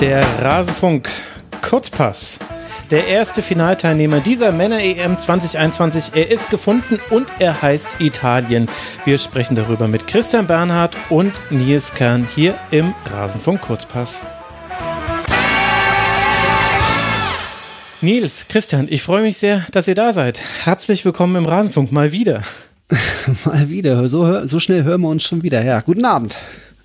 Der Rasenfunk Kurzpass. Der erste Finalteilnehmer dieser Männer-EM 2021. Er ist gefunden und er heißt Italien. Wir sprechen darüber mit Christian Bernhard und Nils Kern hier im Rasenfunk Kurzpass. Nils, Christian, ich freue mich sehr, dass ihr da seid. Herzlich willkommen im Rasenfunk, mal wieder. mal wieder, so, so schnell hören wir uns schon wieder. Ja, guten Abend.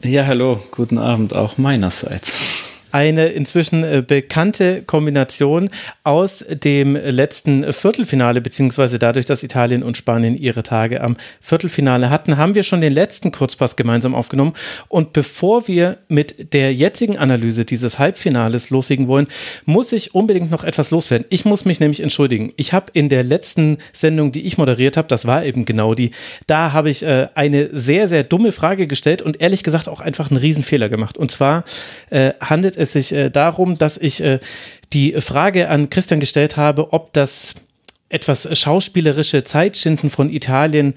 Ja, hallo, guten Abend auch meinerseits eine inzwischen äh, bekannte Kombination aus dem letzten Viertelfinale, beziehungsweise dadurch, dass Italien und Spanien ihre Tage am Viertelfinale hatten, haben wir schon den letzten Kurzpass gemeinsam aufgenommen. Und bevor wir mit der jetzigen Analyse dieses Halbfinales loslegen wollen, muss ich unbedingt noch etwas loswerden. Ich muss mich nämlich entschuldigen. Ich habe in der letzten Sendung, die ich moderiert habe, das war eben genau die, da habe ich äh, eine sehr, sehr dumme Frage gestellt und ehrlich gesagt auch einfach einen Riesenfehler gemacht. Und zwar äh, handelt es sich äh, darum, dass ich äh, die Frage an Christian gestellt habe, ob das etwas schauspielerische Zeitschinden von Italien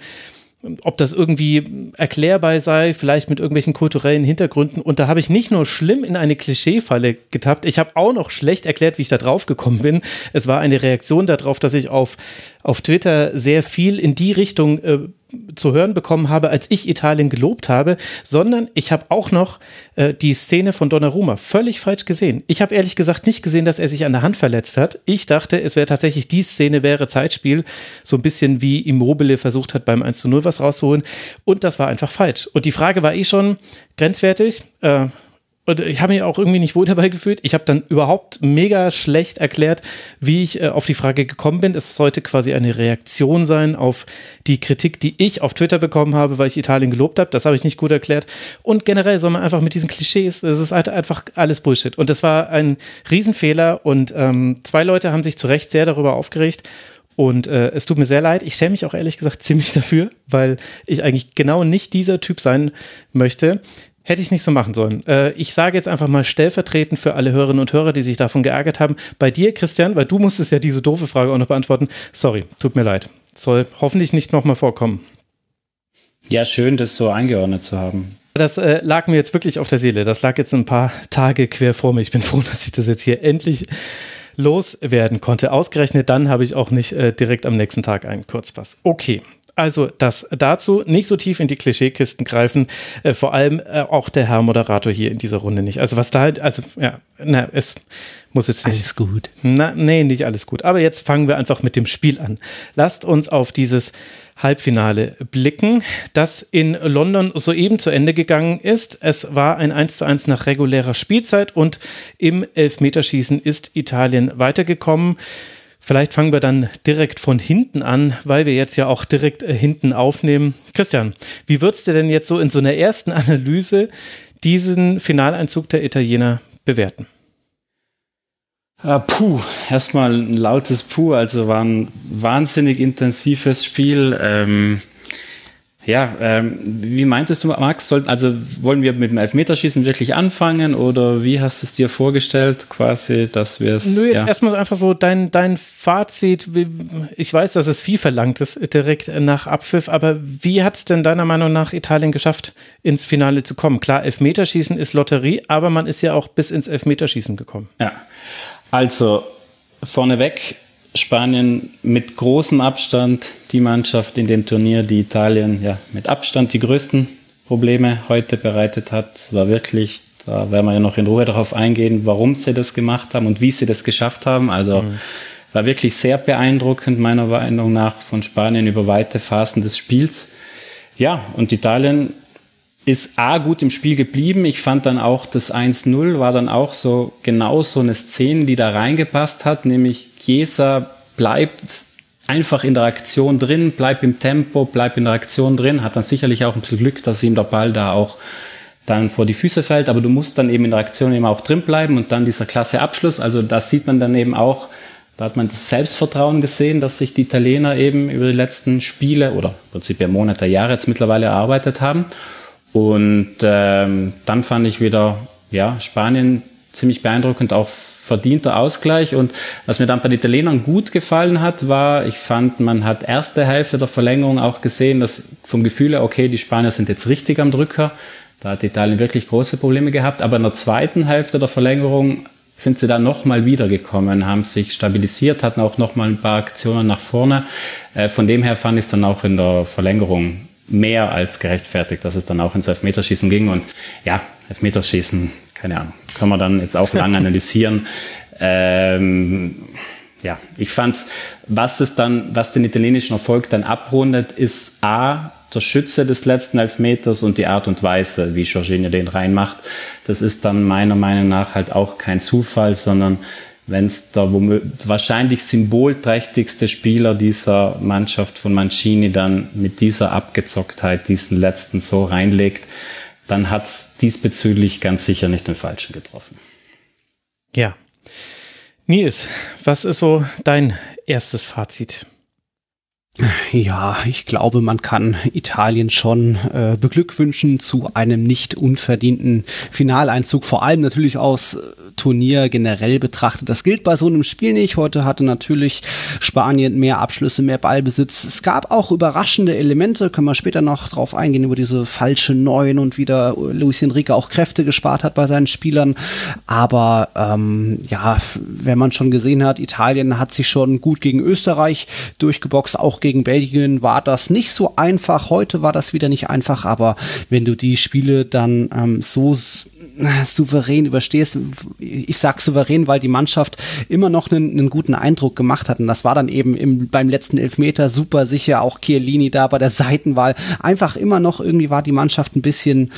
ob das irgendwie erklärbar sei, vielleicht mit irgendwelchen kulturellen Hintergründen. Und da habe ich nicht nur schlimm in eine Klischeefalle getappt, ich habe auch noch schlecht erklärt, wie ich da drauf gekommen bin. Es war eine Reaktion darauf, dass ich auf, auf Twitter sehr viel in die Richtung äh, zu hören bekommen habe, als ich Italien gelobt habe, sondern ich habe auch noch äh, die Szene von Donnarumma völlig falsch gesehen. Ich habe ehrlich gesagt nicht gesehen, dass er sich an der Hand verletzt hat. Ich dachte, es wäre tatsächlich die Szene wäre Zeitspiel, so ein bisschen wie Immobile versucht hat beim 1 zu 0 was rauszuholen und das war einfach falsch. Und die Frage war eh schon grenzwertig. Äh, und ich habe mich auch irgendwie nicht wohl dabei gefühlt. Ich habe dann überhaupt mega schlecht erklärt, wie ich äh, auf die Frage gekommen bin. Es sollte quasi eine Reaktion sein auf die Kritik, die ich auf Twitter bekommen habe, weil ich Italien gelobt habe. Das habe ich nicht gut erklärt. Und generell soll man einfach mit diesen Klischees, das ist halt einfach alles Bullshit. Und das war ein Riesenfehler. Und ähm, zwei Leute haben sich zu Recht sehr darüber aufgeregt. Und äh, es tut mir sehr leid. Ich schäme mich auch ehrlich gesagt ziemlich dafür, weil ich eigentlich genau nicht dieser Typ sein möchte. Hätte ich nicht so machen sollen. Äh, ich sage jetzt einfach mal stellvertretend für alle Hörerinnen und Hörer, die sich davon geärgert haben. Bei dir, Christian, weil du musstest ja diese doofe Frage auch noch beantworten. Sorry, tut mir leid. Soll hoffentlich nicht nochmal vorkommen. Ja, schön, das so eingeordnet zu haben. Das äh, lag mir jetzt wirklich auf der Seele. Das lag jetzt ein paar Tage quer vor mir. Ich bin froh, dass ich das jetzt hier endlich loswerden konnte. Ausgerechnet dann habe ich auch nicht äh, direkt am nächsten Tag einen Kurzpass. Okay, also das dazu nicht so tief in die Klischeekisten greifen, äh, vor allem äh, auch der Herr Moderator hier in dieser Runde nicht. Also was da halt, also ja, na, es muss jetzt nicht. Alles gut. Na, nee, nicht alles gut. Aber jetzt fangen wir einfach mit dem Spiel an. Lasst uns auf dieses Halbfinale blicken, das in London soeben zu Ende gegangen ist. Es war ein 1 zu 1 nach regulärer Spielzeit und im Elfmeterschießen ist Italien weitergekommen. Vielleicht fangen wir dann direkt von hinten an, weil wir jetzt ja auch direkt äh, hinten aufnehmen. Christian, wie würdest du denn jetzt so in so einer ersten Analyse diesen Finaleinzug der Italiener bewerten? Uh, puh, erstmal ein lautes Puh, also war ein wahnsinnig intensives Spiel. Ähm, ja, ähm, wie meintest du, Max? Soll, also wollen wir mit dem Elfmeterschießen wirklich anfangen oder wie hast du es dir vorgestellt, quasi, dass wir es. Nö, jetzt ja. erstmal einfach so dein, dein Fazit. Ich weiß, dass es viel verlangt ist, direkt nach Abpfiff, aber wie hat es denn deiner Meinung nach Italien geschafft, ins Finale zu kommen? Klar, Elfmeterschießen ist Lotterie, aber man ist ja auch bis ins Elfmeterschießen gekommen. Ja, also vorneweg Spanien mit großem Abstand die Mannschaft in dem Turnier, die Italien ja mit Abstand die größten Probleme heute bereitet hat. Es war wirklich, da werden wir ja noch in Ruhe darauf eingehen, warum sie das gemacht haben und wie sie das geschafft haben. Also mhm. war wirklich sehr beeindruckend meiner Meinung nach von Spanien über weite Phasen des Spiels. Ja, und Italien ist A gut im Spiel geblieben. Ich fand dann auch das 1-0 war dann auch so genau so eine Szene, die da reingepasst hat, nämlich Chiesa bleibt einfach in der Aktion drin, bleibt im Tempo, bleibt in der Aktion drin, hat dann sicherlich auch ein bisschen Glück, dass ihm der Ball da auch dann vor die Füße fällt, aber du musst dann eben in der Aktion eben auch drin bleiben und dann dieser klasse Abschluss, also da sieht man dann eben auch, da hat man das Selbstvertrauen gesehen, dass sich die Italiener eben über die letzten Spiele oder im Prinzip ja Monate, Jahre jetzt mittlerweile erarbeitet haben. Und ähm, dann fand ich wieder, ja, Spanien ziemlich beeindruckend, auch verdienter Ausgleich. Und was mir dann bei den Italienern gut gefallen hat, war, ich fand, man hat erste Hälfte der Verlängerung auch gesehen, dass vom Gefühl her, okay, die Spanier sind jetzt richtig am Drücker. Da hat Italien wirklich große Probleme gehabt. Aber in der zweiten Hälfte der Verlängerung sind sie dann nochmal wiedergekommen, haben sich stabilisiert, hatten auch nochmal ein paar Aktionen nach vorne. Äh, von dem her fand ich es dann auch in der Verlängerung mehr als gerechtfertigt, dass es dann auch ins Elfmeterschießen ging. Und ja, Elfmeterschießen, keine Ahnung, kann man dann jetzt auch lange analysieren. Ähm, ja, ich fand's, was es dann, was den italienischen Erfolg dann abrundet, ist A, der Schütze des letzten Elfmeters und die Art und Weise, wie Jorginho den reinmacht. Das ist dann meiner Meinung nach halt auch kein Zufall, sondern wenn es der wahrscheinlich symbolträchtigste Spieler dieser Mannschaft von Mancini dann mit dieser Abgezocktheit diesen letzten so reinlegt, dann hat es diesbezüglich ganz sicher nicht den Falschen getroffen. Ja. Nils, was ist so dein erstes Fazit? Ja, ich glaube, man kann Italien schon äh, beglückwünschen zu einem nicht unverdienten Finaleinzug, vor allem natürlich aus Turnier generell betrachtet. Das gilt bei so einem Spiel nicht. Heute hatte natürlich Spanien mehr Abschlüsse, mehr Ballbesitz. Es gab auch überraschende Elemente, können wir später noch drauf eingehen, über diese falsche Neun und wieder Luis Enrique auch Kräfte gespart hat bei seinen Spielern. Aber ähm, ja, wenn man schon gesehen hat, Italien hat sich schon gut gegen Österreich durchgeboxt, auch gegen Belgien war das nicht so einfach. Heute war das wieder nicht einfach, aber wenn du die Spiele dann ähm, so souverän überstehst. Ich sag souverän, weil die Mannschaft immer noch einen, einen guten Eindruck gemacht hat. Und das war dann eben im, beim letzten Elfmeter super sicher. Auch Chiellini da bei der Seitenwahl. Einfach immer noch irgendwie war die Mannschaft ein bisschen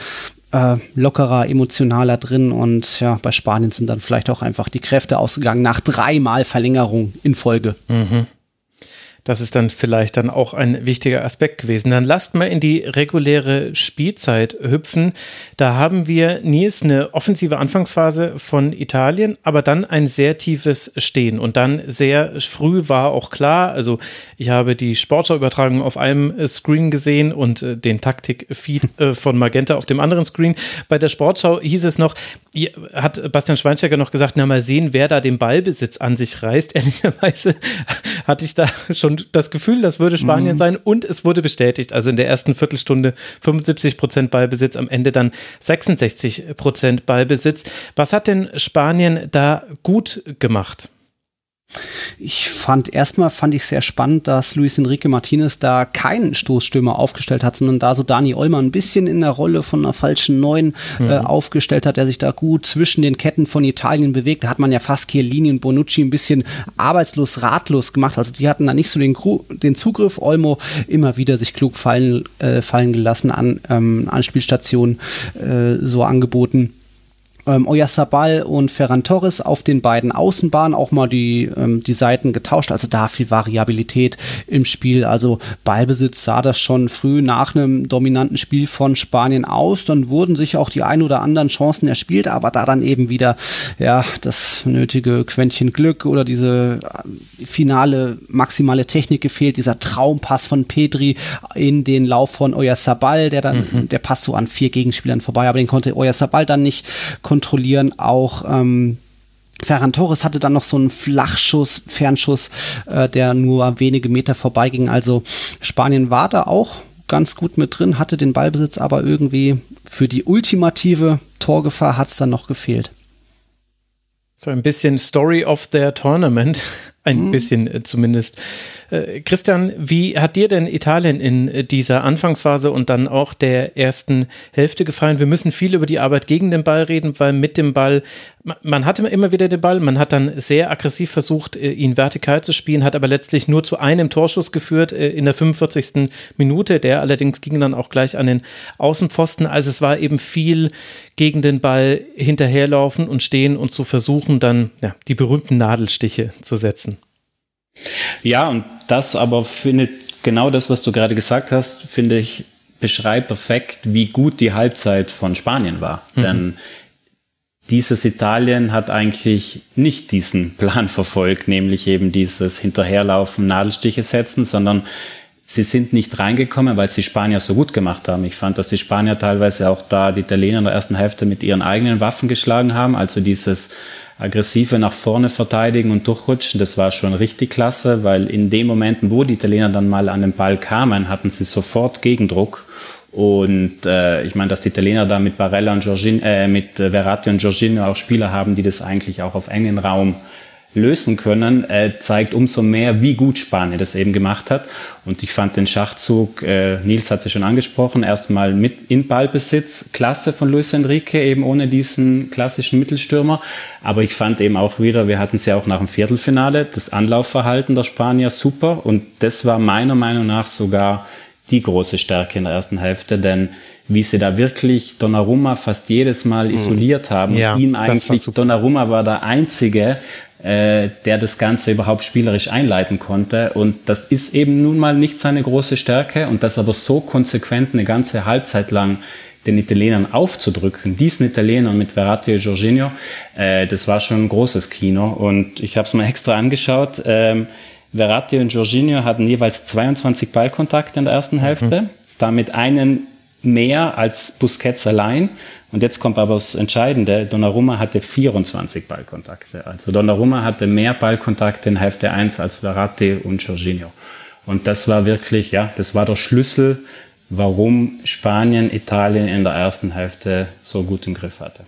äh, lockerer, emotionaler drin. Und ja, bei Spanien sind dann vielleicht auch einfach die Kräfte ausgegangen nach dreimal Verlängerung in Folge. Mhm. Das ist dann vielleicht dann auch ein wichtiger Aspekt gewesen. Dann lasst mal in die reguläre Spielzeit hüpfen. Da haben wir Nils eine offensive Anfangsphase von Italien, aber dann ein sehr tiefes Stehen. Und dann sehr früh war auch klar, also ich habe die Sportschau-Übertragung auf einem Screen gesehen und äh, den Taktik-Feed äh, von Magenta auf dem anderen Screen. Bei der Sportschau hieß es noch, hat Bastian Schweinsteiger noch gesagt, na mal sehen, wer da den Ballbesitz an sich reißt. Ehrlicherweise hatte ich da schon das Gefühl, das würde Spanien mhm. sein und es wurde bestätigt. Also in der ersten Viertelstunde 75 Prozent Ballbesitz, am Ende dann 66 Prozent Ballbesitz. Was hat denn Spanien da gut gemacht? Ich fand erstmal fand ich sehr spannend, dass Luis Enrique Martinez da keinen Stoßstürmer aufgestellt hat, sondern da so Dani Olmer ein bisschen in der Rolle von einer falschen Neun äh, mhm. äh, aufgestellt hat, der sich da gut zwischen den Ketten von Italien bewegt. Da hat man ja fast Chiellini und Bonucci ein bisschen arbeitslos, ratlos gemacht. Also die hatten da nicht so den, den Zugriff. Olmo immer wieder sich klug fallen, äh, fallen gelassen an ähm, Anspielstationen äh, so angeboten ähm, Oyarzabal und Ferran Torres auf den beiden Außenbahnen auch mal die, ähm, die Seiten getauscht. Also da viel Variabilität im Spiel. Also Ballbesitz sah das schon früh nach einem dominanten Spiel von Spanien aus. Dann wurden sich auch die ein oder anderen Chancen erspielt, aber da dann eben wieder ja das nötige Quäntchen Glück oder diese äh, finale maximale Technik gefehlt. Dieser Traumpass von Petri in den Lauf von Oyarzabal, der dann mhm. der Pass so an vier Gegenspielern vorbei, aber den konnte Oyarzabal dann nicht kontrollieren. Auch ähm, Ferran Torres hatte dann noch so einen Flachschuss, Fernschuss, äh, der nur wenige Meter vorbeiging. Also Spanien war da auch ganz gut mit drin, hatte den Ballbesitz, aber irgendwie für die ultimative Torgefahr hat es dann noch gefehlt. So ein bisschen Story of their Tournament, ein mhm. bisschen äh, zumindest. Äh, Christian, wie hat dir denn Italien in äh, dieser Anfangsphase und dann auch der ersten Hälfte gefallen? Wir müssen viel über die Arbeit gegen den Ball reden, weil mit dem Ball, man hatte immer wieder den Ball, man hat dann sehr aggressiv versucht, ihn vertikal zu spielen, hat aber letztlich nur zu einem Torschuss geführt in der 45. Minute. Der allerdings ging dann auch gleich an den Außenpfosten. Also es war eben viel gegen den Ball hinterherlaufen und stehen und zu versuchen, dann ja, die berühmten Nadelstiche zu setzen. Ja, und das aber findet genau das, was du gerade gesagt hast, finde ich, beschreibt perfekt, wie gut die Halbzeit von Spanien war. Mhm. Denn dieses Italien hat eigentlich nicht diesen Plan verfolgt, nämlich eben dieses Hinterherlaufen, Nadelstiche setzen, sondern sie sind nicht reingekommen, weil sie Spanier so gut gemacht haben. Ich fand, dass die Spanier teilweise auch da die Italiener in der ersten Hälfte mit ihren eigenen Waffen geschlagen haben. Also dieses aggressive nach vorne verteidigen und durchrutschen, das war schon richtig klasse, weil in den Momenten, wo die Italiener dann mal an den Ball kamen, hatten sie sofort Gegendruck Und äh, ich meine, dass die Italiener da mit Barella und Giorgin, äh, mit Verratti und Giorgino auch Spieler haben, die das eigentlich auch auf engen Raum lösen können, äh, zeigt umso mehr, wie gut Spanien das eben gemacht hat. Und ich fand den Schachzug, äh, Nils hat es ja schon angesprochen, erstmal mit in Ballbesitz, klasse von Luis Enrique, eben ohne diesen klassischen Mittelstürmer. Aber ich fand eben auch wieder, wir hatten es ja auch nach dem Viertelfinale, das Anlaufverhalten der Spanier super. Und das war meiner Meinung nach sogar die große Stärke in der ersten Hälfte, denn wie sie da wirklich Donnarumma fast jedes Mal isoliert haben. Ja, ihn eigentlich, Donnarumma war der Einzige, äh, der das Ganze überhaupt spielerisch einleiten konnte. Und das ist eben nun mal nicht seine große Stärke und das aber so konsequent eine ganze Halbzeit lang den Italienern aufzudrücken, diesen Italienern mit Verratti und Jorginho, äh, das war schon ein großes Kino. Und ich habe es mal extra angeschaut. Ähm, Verratti und Jorginho hatten jeweils 22 Ballkontakte in der ersten Hälfte, mhm. damit einen mehr als Busquets allein. Und jetzt kommt aber das Entscheidende. Donnarumma hatte 24 Ballkontakte. Also Donnarumma hatte mehr Ballkontakte in Hälfte 1 als Verratti und Jorginho. Und das war wirklich, ja, das war der Schlüssel, warum Spanien Italien in der ersten Hälfte so gut im Griff hatte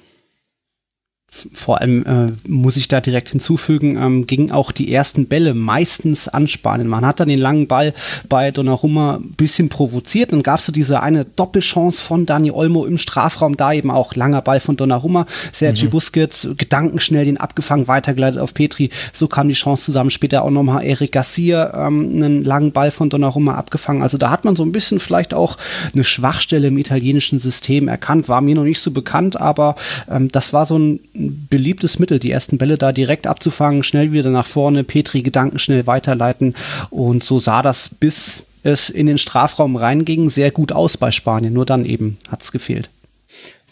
vor allem äh, muss ich da direkt hinzufügen, ähm, gingen auch die ersten Bälle meistens an Spanien. Man hat dann den langen Ball bei Donnarumma ein bisschen provoziert. Dann gab es so diese eine Doppelchance von Dani Olmo im Strafraum, da eben auch langer Ball von Donnarumma. Sergi mhm. Busquets gedankenschnell den abgefangen, weitergeleitet auf Petri. So kam die Chance zusammen. Später auch nochmal Eric Garcia ähm, einen langen Ball von Donnarumma abgefangen. Also da hat man so ein bisschen vielleicht auch eine Schwachstelle im italienischen System erkannt. War mir noch nicht so bekannt, aber ähm, das war so ein beliebtes Mittel, die ersten Bälle da direkt abzufangen, schnell wieder nach vorne, Petri Gedanken schnell weiterleiten. Und so sah das bis es in den Strafraum reinging, sehr gut aus bei Spanien. Nur dann eben hat es gefehlt.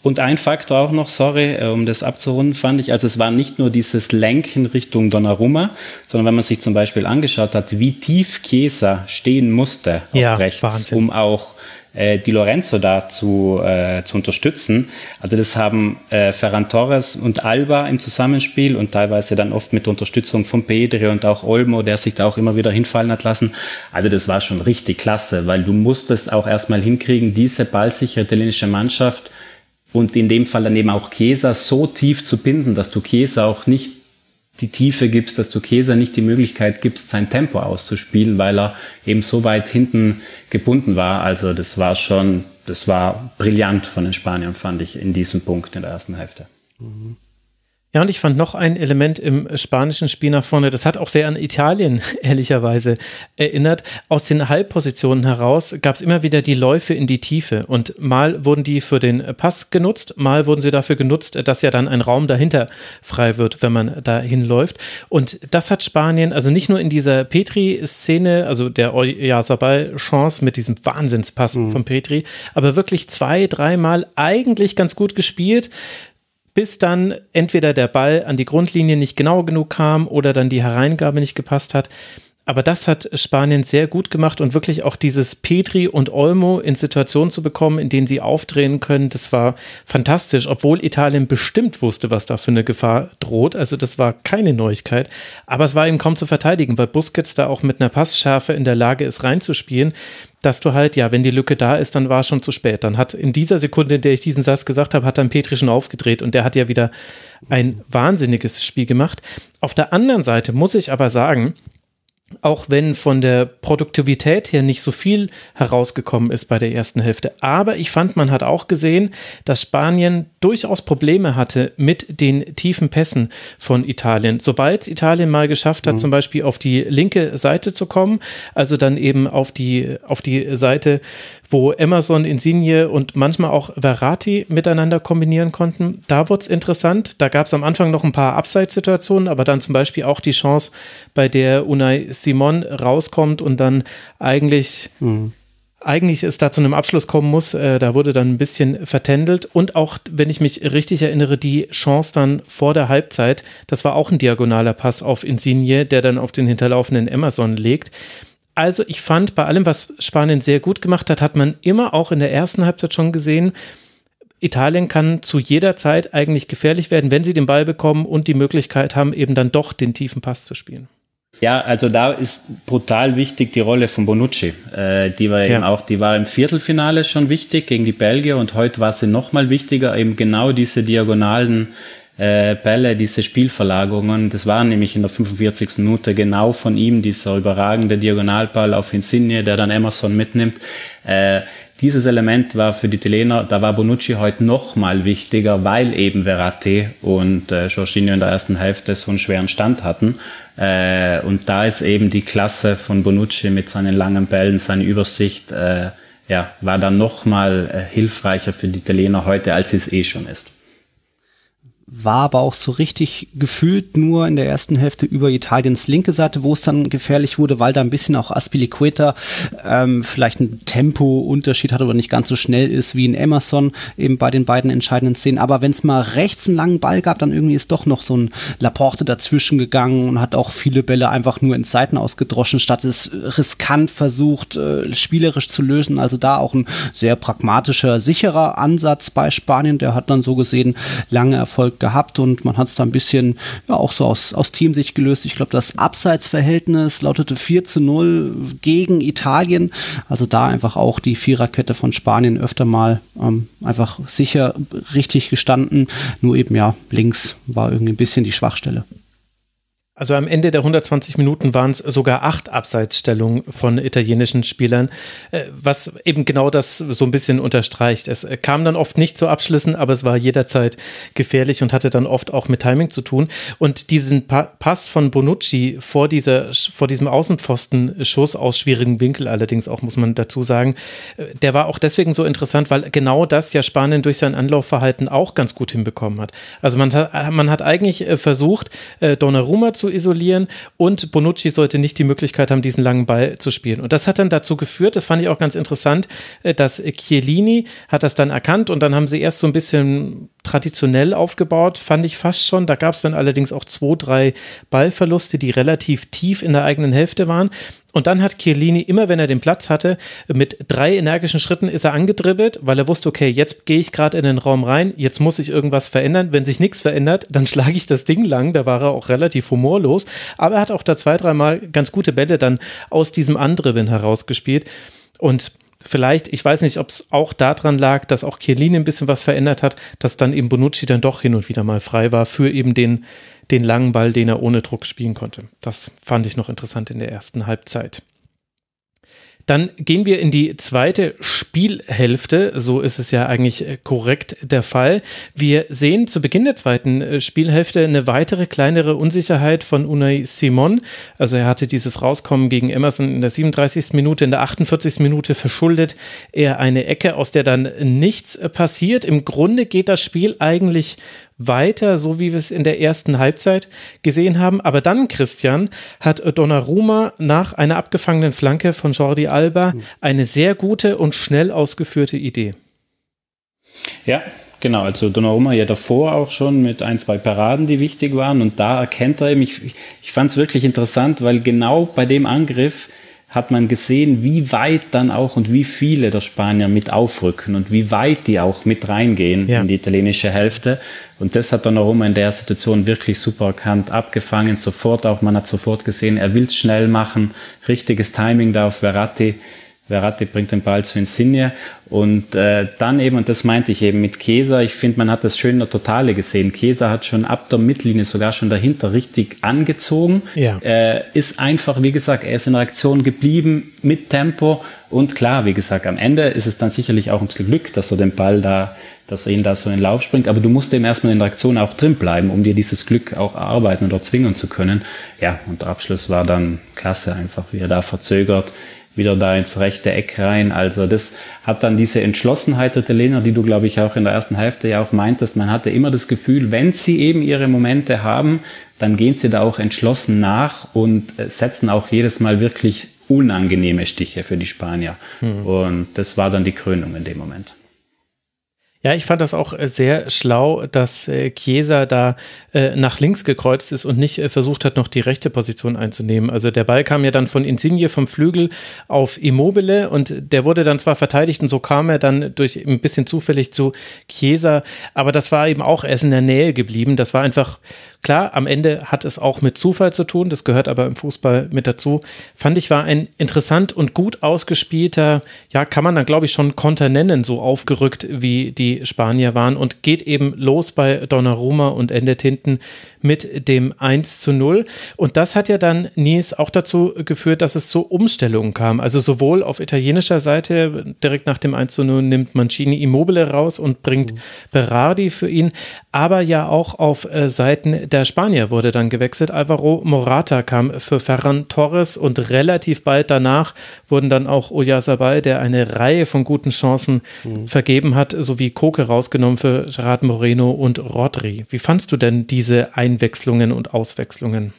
Und ein Faktor auch noch, sorry, äh, um das abzurunden, fand ich, also es war nicht nur dieses Lenken Richtung Donnarumma, sondern wenn man sich zum Beispiel angeschaut hat, wie tief Chiesa stehen musste auf ja, rechts, Wahnsinn. um auch äh, Di Lorenzo da zu, äh, zu unterstützen. Also das haben äh, Ferran Torres und Alba im Zusammenspiel und teilweise dann oft mit Unterstützung von Pedri und auch Olmo, der sich da auch immer wieder hinfallen hat lassen. Also das war schon richtig klasse, weil du musstest auch erstmal hinkriegen, diese ballsichere italienische Mannschaft und in dem Fall dann eben auch Chiesa so tief zu binden, dass du Chiesa auch nicht die Tiefe gibst, dass du Käser nicht die Möglichkeit gibst, sein Tempo auszuspielen, weil er eben so weit hinten gebunden war. Also das war schon, das war brillant von den Spaniern, fand ich, in diesem Punkt in der ersten Hälfte. Mhm. Ja, und ich fand noch ein Element im spanischen Spiel nach vorne, das hat auch sehr an Italien ehrlicherweise erinnert. Aus den Halbpositionen heraus gab es immer wieder die Läufe in die Tiefe und mal wurden die für den Pass genutzt, mal wurden sie dafür genutzt, dass ja dann ein Raum dahinter frei wird, wenn man da hinläuft. Und das hat Spanien, also nicht nur in dieser Petri-Szene, also der Oyarzabal-Chance mit diesem Wahnsinnspass mhm. von Petri, aber wirklich zwei, dreimal eigentlich ganz gut gespielt bis dann entweder der Ball an die Grundlinie nicht genau genug kam oder dann die Hereingabe nicht gepasst hat. Aber das hat Spanien sehr gut gemacht und wirklich auch dieses Petri und Olmo in Situationen zu bekommen, in denen sie aufdrehen können, das war fantastisch, obwohl Italien bestimmt wusste, was da für eine Gefahr droht. Also das war keine Neuigkeit. Aber es war eben kaum zu verteidigen, weil Busquets da auch mit einer Passschärfe in der Lage ist, reinzuspielen dass du halt, ja, wenn die Lücke da ist, dann war es schon zu spät. Dann hat in dieser Sekunde, in der ich diesen Satz gesagt habe, hat dann Petri schon aufgedreht und der hat ja wieder ein wahnsinniges Spiel gemacht. Auf der anderen Seite muss ich aber sagen, auch wenn von der Produktivität her nicht so viel herausgekommen ist bei der ersten Hälfte. Aber ich fand, man hat auch gesehen, dass Spanien durchaus Probleme hatte mit den tiefen Pässen von Italien. Sobald Italien mal geschafft hat, mhm. zum Beispiel auf die linke Seite zu kommen, also dann eben auf die, auf die Seite wo Emerson, Insigne und manchmal auch Verratti miteinander kombinieren konnten. Da wurde es interessant. Da gab es am Anfang noch ein paar Abseitssituationen, aber dann zum Beispiel auch die Chance, bei der Unai Simon rauskommt und dann eigentlich. Mhm eigentlich es da zu einem Abschluss kommen muss. Äh, da wurde dann ein bisschen vertändelt. Und auch, wenn ich mich richtig erinnere, die Chance dann vor der Halbzeit, das war auch ein diagonaler Pass auf Insigne, der dann auf den hinterlaufenden Emerson legt. Also ich fand, bei allem, was Spanien sehr gut gemacht hat, hat man immer auch in der ersten Halbzeit schon gesehen, Italien kann zu jeder Zeit eigentlich gefährlich werden, wenn sie den Ball bekommen und die Möglichkeit haben, eben dann doch den tiefen Pass zu spielen. Ja, also da ist brutal wichtig die Rolle von Bonucci. Äh, die war ja. eben auch, die war im Viertelfinale schon wichtig gegen die Belgier und heute war sie nochmal wichtiger, eben genau diese diagonalen äh, Bälle, diese Spielverlagerungen. Das war nämlich in der 45. Minute genau von ihm, dieser überragende Diagonalball auf Insigne, der dann Emerson mitnimmt. Äh, dieses Element war für die Italiener, da war Bonucci heute noch mal wichtiger, weil eben Verratti und äh, Jorginho in der ersten Hälfte so einen schweren Stand hatten. Äh, und da ist eben die Klasse von Bonucci mit seinen langen Bällen, seine Übersicht, äh, ja, war dann noch mal äh, hilfreicher für die Italiener heute, als es eh schon ist war aber auch so richtig gefühlt nur in der ersten Hälfte über Italiens linke Seite, wo es dann gefährlich wurde, weil da ein bisschen auch Aspilicueta ähm, vielleicht ein Tempo-Unterschied hat oder nicht ganz so schnell ist wie in Emerson eben bei den beiden entscheidenden Szenen. Aber wenn es mal rechts einen langen Ball gab, dann irgendwie ist doch noch so ein Laporte dazwischen gegangen und hat auch viele Bälle einfach nur in Seiten ausgedroschen, statt es riskant versucht, äh, spielerisch zu lösen. Also da auch ein sehr pragmatischer, sicherer Ansatz bei Spanien. Der hat dann so gesehen lange Erfolg gehabt und man hat es da ein bisschen ja auch so aus, aus Teamsicht gelöst. Ich glaube, das Abseitsverhältnis lautete 4 zu 0 gegen Italien. Also da einfach auch die Viererkette von Spanien öfter mal ähm, einfach sicher richtig gestanden. Nur eben ja, links war irgendwie ein bisschen die Schwachstelle. Also am Ende der 120 Minuten waren es sogar acht Abseitsstellungen von italienischen Spielern, äh, was eben genau das so ein bisschen unterstreicht. Es äh, kam dann oft nicht zu Abschlüssen, aber es war jederzeit gefährlich und hatte dann oft auch mit Timing zu tun. Und diesen Pass von Bonucci vor, dieser, vor diesem Außenpfosten-Schuss aus schwierigem Winkel allerdings auch, muss man dazu sagen, äh, der war auch deswegen so interessant, weil genau das ja Spanien durch sein Anlaufverhalten auch ganz gut hinbekommen hat. Also man hat, man hat eigentlich versucht, Donnarumma zu isolieren und Bonucci sollte nicht die Möglichkeit haben, diesen langen Ball zu spielen. Und das hat dann dazu geführt, das fand ich auch ganz interessant, äh, dass Chiellini hat das dann erkannt und dann haben sie erst so ein bisschen traditionell aufgebaut, fand ich fast schon. Da gab es dann allerdings auch zwei, drei Ballverluste, die relativ tief in der eigenen Hälfte waren. Und dann hat Chiellini, immer wenn er den Platz hatte, mit drei energischen Schritten ist er angedribbelt, weil er wusste, okay, jetzt gehe ich gerade in den Raum rein, jetzt muss ich irgendwas verändern. Wenn sich nichts verändert, dann schlage ich das Ding lang. Da war er auch relativ humorlos. Aber er hat auch da zwei, dreimal ganz gute Bälle dann aus diesem Andribbeln herausgespielt. Und vielleicht, ich weiß nicht, ob es auch daran lag, dass auch Chiellini ein bisschen was verändert hat, dass dann eben Bonucci dann doch hin und wieder mal frei war für eben den, den langen Ball, den er ohne Druck spielen konnte. Das fand ich noch interessant in der ersten Halbzeit. Dann gehen wir in die zweite Spielhälfte. So ist es ja eigentlich äh, korrekt der Fall. Wir sehen zu Beginn der zweiten äh, Spielhälfte eine weitere kleinere Unsicherheit von Unai Simon. Also er hatte dieses Rauskommen gegen Emerson in der 37. Minute, in der 48. Minute verschuldet er eine Ecke, aus der dann nichts äh, passiert. Im Grunde geht das Spiel eigentlich weiter, so wie wir es in der ersten Halbzeit gesehen haben. Aber dann, Christian, hat Donnarumma nach einer abgefangenen Flanke von Jordi Alba eine sehr gute und schnell ausgeführte Idee. Ja, Genau, also Donnarumma ja davor auch schon mit ein, zwei Paraden, die wichtig waren. Und da erkennt er eben, ich, ich fand es wirklich interessant, weil genau bei dem Angriff hat man gesehen, wie weit dann auch und wie viele der Spanier mit aufrücken und wie weit die auch mit reingehen ja. in die italienische Hälfte. Und das hat Donnarumma in der Situation wirklich super erkannt, abgefangen, sofort auch, man hat sofort gesehen, er will es schnell machen, richtiges Timing da auf Verratti Verratti bringt den Ball zu Insigne und äh, dann eben, und das meinte ich eben mit Kesa, ich finde, man hat das schön in der Totale gesehen. Kesa hat schon ab der Mittellinie sogar schon dahinter richtig angezogen. Ja. Äh, ist einfach, wie gesagt, er ist in Reaktion geblieben mit Tempo und klar, wie gesagt, am Ende ist es dann sicherlich auch ein bisschen Glück, dass er den Ball da, dass er ihn da so in den Lauf springt, aber du musst eben erstmal in der Reaktion auch drin bleiben, um dir dieses Glück auch erarbeiten oder zwingen zu können. Ja, und der Abschluss war dann klasse einfach, wie er da verzögert wieder da ins rechte Eck rein. Also das hat dann diese Entschlossenheit der Italiener, die du, glaube ich, auch in der ersten Hälfte ja auch meintest. Man hatte immer das Gefühl, wenn sie eben ihre Momente haben, dann gehen sie da auch entschlossen nach und äh, setzen auch jedes Mal wirklich unangenehme Stiche für die Spanier. Mhm. Und das war dann die Krönung in dem Moment. Ja, ich fand das auch äh, sehr schlau, dass äh, Chiesa da äh, nach links gekreuzt ist und nicht versucht hat, noch die rechte Position einzunehmen. Also der Ball kam ja dann von Insigne vom Flügel auf Immobile und der wurde dann zwar verteidigt und so kam er dann durch ein bisschen zufällig zu Chiesa, aber das war eben auch erst in der Nähe geblieben. Das war einfach Klar, am Ende hat es auch mit Zufall zu tun, das gehört aber im Fußball mit dazu. Fand ich, war ein interessant und gut ausgespielter, ja, kann man dann glaube ich schon Konter nennen, so aufgerückt wie die Spanier waren und geht eben los bei Donnarumma und endet hinten mit dem 1 zu 0. Und das hat ja dann Nies auch dazu geführt, dass es zu Umstellungen kam. Also sowohl auf italienischer Seite, direkt nach dem 1 zu 0 nimmt Mancini Immobile raus und bringt mhm. Berardi für ihn, aber ja auch auf äh, Seiten der Spanier wurde dann gewechselt. Alvaro Morata kam für Ferran Torres und relativ bald danach wurden dann auch Oyarzabal, der eine Reihe von guten Chancen mhm. vergeben hat, sowie Koke rausgenommen für Gerard Moreno und Rodri. Wie fandst du denn diese Einwechslungen und Auswechslungen?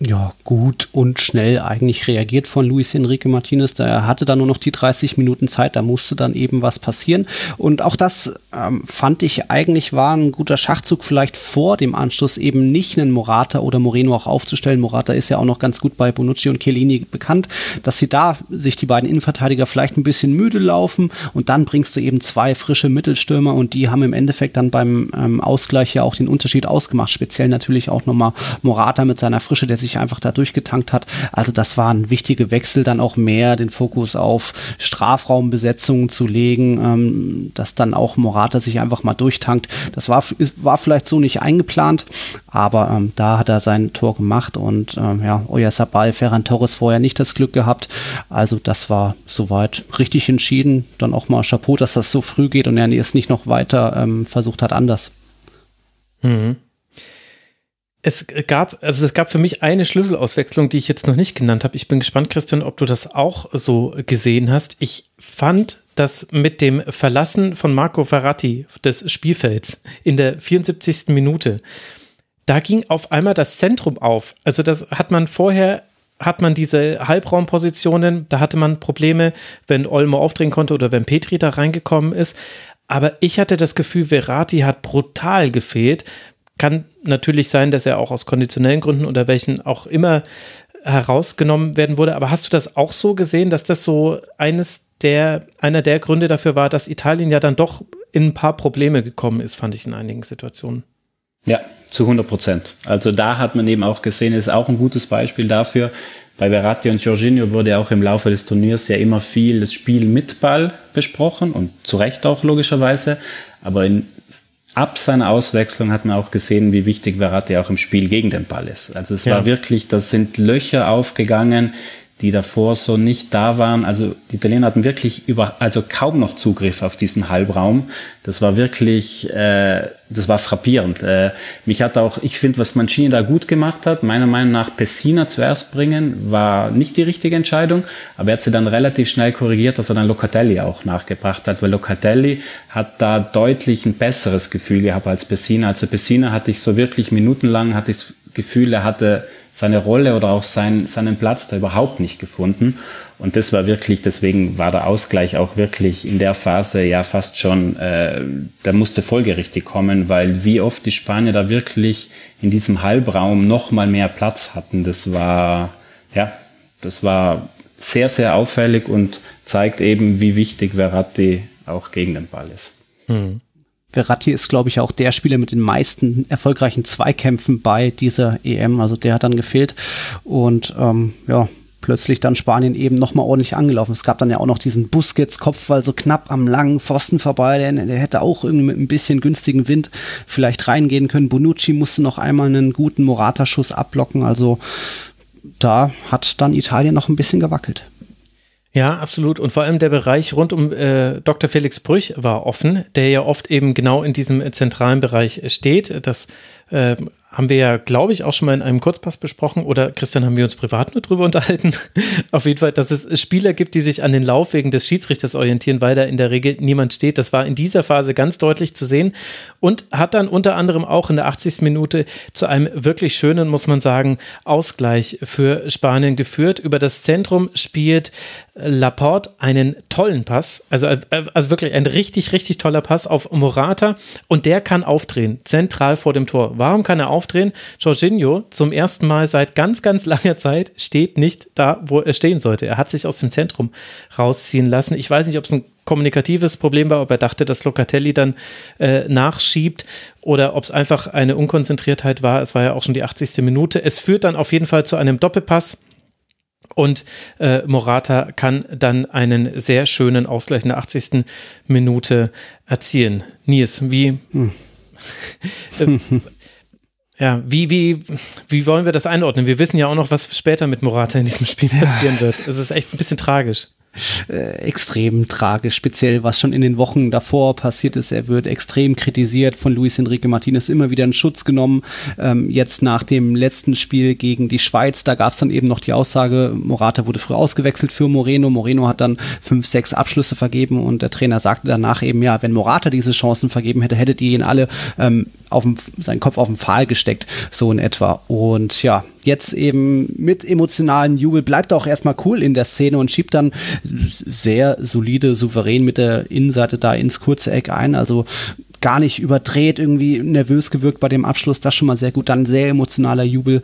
Ja, gut und schnell eigentlich reagiert von Luis Enrique Martinez. Da hatte dann nur noch die 30 Minuten Zeit, da musste dann eben was passieren. Und auch das ähm, fand ich eigentlich war ein guter Schachzug, vielleicht vor dem Anschluss eben nicht einen Morata oder Moreno auch aufzustellen. Morata ist ja auch noch ganz gut bei Bonucci und Chiellini bekannt, dass sie da sich die beiden Innenverteidiger vielleicht ein bisschen müde laufen und dann bringst du eben zwei frische Mittelstürmer und die haben im Endeffekt dann beim ähm, Ausgleich ja auch den Unterschied ausgemacht. Speziell natürlich auch nochmal Morata mit seiner Frische, der sich einfach da durchgetankt hat. Also das waren wichtige Wechsel, dann auch mehr den Fokus auf Strafraumbesetzungen zu legen, ähm, dass dann auch Morata sich einfach mal durchtankt. Das war, war vielleicht so nicht eingeplant, aber ähm, da hat er sein Tor gemacht und ähm, ja, Oyarzabal, Ferran Torres vorher nicht das Glück gehabt. Also das war soweit richtig entschieden. Dann auch mal Chapeau, dass das so früh geht und er es nicht noch weiter ähm, versucht hat anders. Mhm es gab, also es gab für mich eine Schlüsselauswechslung, die ich jetzt noch nicht genannt habe. Ich bin gespannt, Christian, ob du das auch so gesehen hast. Ich fand, dass mit dem Verlassen von Marco Verratti des Spielfelds in der 74. Minute, da ging auf einmal das Zentrum auf. Also das hat man vorher hat man diese Halbraumpositionen, da hatte man Probleme, wenn Olmo aufdrehen konnte oder wenn Petri da reingekommen ist. Aber ich hatte das Gefühl, Verratti hat brutal gefehlt, kann natürlich sein, dass er auch aus konditionellen Gründen oder welchen auch immer herausgenommen werden wurde. Aber hast du das auch so gesehen, dass das so eines der, einer der Gründe dafür war, dass Italien ja dann doch in ein paar Probleme gekommen ist, fand ich in einigen Situationen? Ja, zu 100 Prozent. Also da hat man eben auch gesehen, ist auch ein gutes Beispiel dafür. Bei Verratti und Jorginho wurde auch im Laufe des Turniers ja immer viel das Spiel mit Ball besprochen und zu Recht auch logischerweise. Aber in ab seiner Auswechslung hat man auch gesehen, wie wichtig Verratti auch im Spiel gegen den Ball ist. Also es ja. war wirklich, das sind Löcher aufgegangen, die davor so nicht da waren. Also die Italiener hatten wirklich über, also kaum noch Zugriff auf diesen Halbraum. Das war wirklich, äh, das war frappierend. Äh, mich hat auch, ich finde, was Mancini da gut gemacht hat, meiner Meinung nach Pessina zuerst bringen, war nicht die richtige Entscheidung, aber er hat sie dann relativ schnell korrigiert, dass er dann Locatelli auch nachgebracht hat, weil Locatelli hat da deutlich ein besseres Gefühl gehabt als Pessina. Also Pessina hatte ich so wirklich minutenlang, hatte ich Gefühl, er hatte seine Rolle oder auch sein, seinen Platz da überhaupt nicht gefunden. Und das war wirklich, deswegen war der Ausgleich auch wirklich in der Phase ja fast schon, äh, da musste folgerichtig kommen, weil wie oft die Spanier da wirklich in diesem Halbraum noch mal mehr Platz hatten, das war, ja, das war sehr, sehr auffällig und zeigt eben, wie wichtig Verratti auch gegen den Ball ist. Mhm. Verratti ist, glaube ich, auch der Spieler mit den meisten erfolgreichen Zweikämpfen bei dieser EM. Also der hat dann gefehlt. Und ähm, ja, plötzlich dann Spanien eben nochmal ordentlich angelaufen. Es gab dann ja auch noch diesen Busquets-Kopfball so knapp am langen Pfosten vorbei. Der, der, hätte auch irgendwie mit ein bisschen günstigen Wind vielleicht reingehen können. Bonucci musste noch einmal einen guten Morata-Schuss abblocken. Also da hat dann Italien noch ein bisschen gewackelt. Ja, absolut. Und vor allem der Bereich rund um äh, Dr. Felix Brüch war offen, der ja oft eben genau in diesem zentralen Bereich steht. Das äh, haben wir ja, glaube ich, auch schon mal in einem Kurzpass besprochen oder Christian, haben wir uns privat nur drüber unterhalten. Auf jeden Fall, dass es Spieler gibt, die sich an den Laufwegen des Schiedsrichters orientieren, weil da in der Regel niemand steht. Das war in dieser Phase ganz deutlich zu sehen und hat dann unter anderem auch in der 80. Minute zu einem wirklich schönen, muss man sagen, Ausgleich für Spanien geführt. Über das Zentrum spielt Laporte einen tollen Pass, also, also wirklich ein richtig, richtig toller Pass auf Morata und der kann aufdrehen, zentral vor dem Tor. Warum kann er aufdrehen? Jorginho zum ersten Mal seit ganz, ganz langer Zeit steht nicht da, wo er stehen sollte. Er hat sich aus dem Zentrum rausziehen lassen. Ich weiß nicht, ob es ein kommunikatives Problem war, ob er dachte, dass Locatelli dann äh, nachschiebt oder ob es einfach eine Unkonzentriertheit war. Es war ja auch schon die 80. Minute. Es führt dann auf jeden Fall zu einem Doppelpass und äh, Morata kann dann einen sehr schönen Ausgleich in der 80. Minute erzielen. Nils, wie, hm. äh, ja, wie, wie, wie wollen wir das einordnen? Wir wissen ja auch noch, was später mit Morata in diesem Spiel passieren wird. Es ist echt ein bisschen tragisch äh, extrem tragisch, speziell was schon in den Wochen davor passiert ist. Er wird extrem kritisiert von Luis Enrique Martinez, immer wieder in Schutz genommen. Ähm, jetzt nach dem letzten Spiel gegen die Schweiz, da gab es dann eben noch die Aussage, Morata wurde früh ausgewechselt für Moreno. Moreno hat dann fünf, sechs Abschlüsse vergeben und der Trainer sagte danach eben, ja, wenn Morata diese Chancen vergeben hätte, hättet ihr ihn alle ähm, auf dem, seinen Kopf auf den Pfahl gesteckt, so in etwa. Und ja, jetzt eben mit emotionalen Jubel bleibt er auch erstmal cool in der Szene und schiebt dann sehr solide, souverän mit der Innenseite da ins kurze Eck ein. Also gar nicht überdreht, irgendwie nervös gewirkt bei dem Abschluss, das schon mal sehr gut. Dann sehr emotionaler Jubel.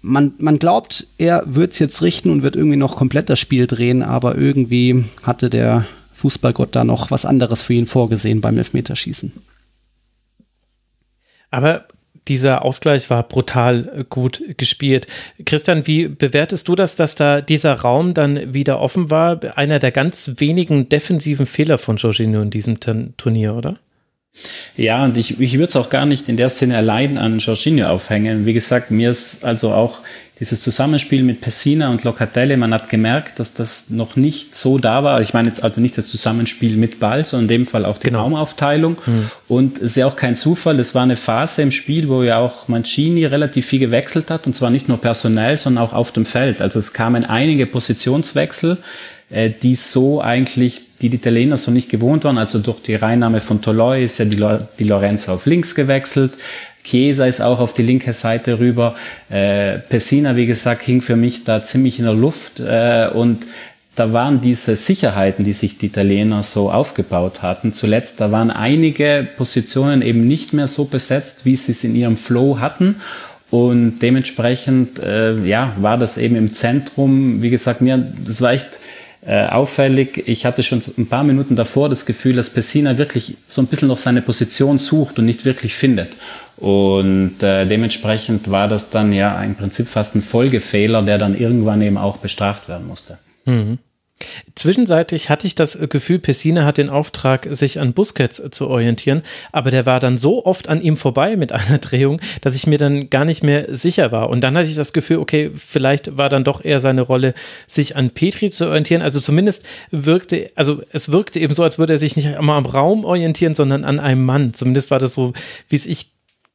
Man, man glaubt, er wird es jetzt richten und wird irgendwie noch komplett das Spiel drehen, aber irgendwie hatte der Fußballgott da noch was anderes für ihn vorgesehen beim Elfmeterschießen. Aber dieser Ausgleich war brutal äh, gut gespielt. Christian, wie bewertest du das, dass da dieser Raum dann wieder offen war? Einer der ganz wenigen defensiven Fehler von Jorginho in diesem Turnier, oder? Ja, und ich, ich würde es auch gar nicht in der Szene allein an Jorginho aufhängen. Wie gesagt, mir ist also auch dieses Zusammenspiel mit Pessina und Locatelli, man hat gemerkt, dass das noch nicht so da war. Ich meine jetzt also nicht das Zusammenspiel mit Ball, sondern in dem Fall auch die genau. Raumaufteilung. Mhm. Und es ist ja auch kein Zufall, es war eine Phase im Spiel, wo ja auch Mancini relativ viel gewechselt hat, und zwar nicht nur personell, sondern auch auf dem Feld. Also es kamen einige Positionswechsel, äh, die so eigentlich die die Italiener so nicht gewohnt waren. Also durch die Reinnahme von Toloi ist ja die, die Lorenzo auf links gewechselt. Chiesa ist auch auf die linke Seite rüber. Äh, Pessina, wie gesagt, hing für mich da ziemlich in der Luft äh, und da waren diese Sicherheiten, die sich die Italiener so aufgebaut hatten. Zuletzt, da waren einige Positionen eben nicht mehr so besetzt, wie sie es in ihrem Flow hatten. Und dementsprechend, äh, ja, war das eben im Zentrum. Wie gesagt, mir, das war echt äh, auffällig. Ich hatte schon ein paar Minuten davor das Gefühl, dass Pessina wirklich so ein bisschen noch seine Position sucht und nicht wirklich findet. Und äh, dementsprechend war das dann ja im Prinzip fast ein Folgefehler, der dann irgendwann eben auch bestraft werden musste. Mhm. Zwischenzeitlich hatte ich das Gefühl, Pessina hat den Auftrag, sich an Busquets zu orientieren, aber der war dann so oft an ihm vorbei mit einer Drehung, dass ich mir dann gar nicht mehr sicher war. Und dann hatte ich das Gefühl, okay, vielleicht war dann doch eher seine Rolle, sich an Petri zu orientieren. Also zumindest wirkte, also es wirkte eben so, als würde er sich nicht immer am Raum orientieren, sondern an einem Mann. Zumindest war das so, wie es ich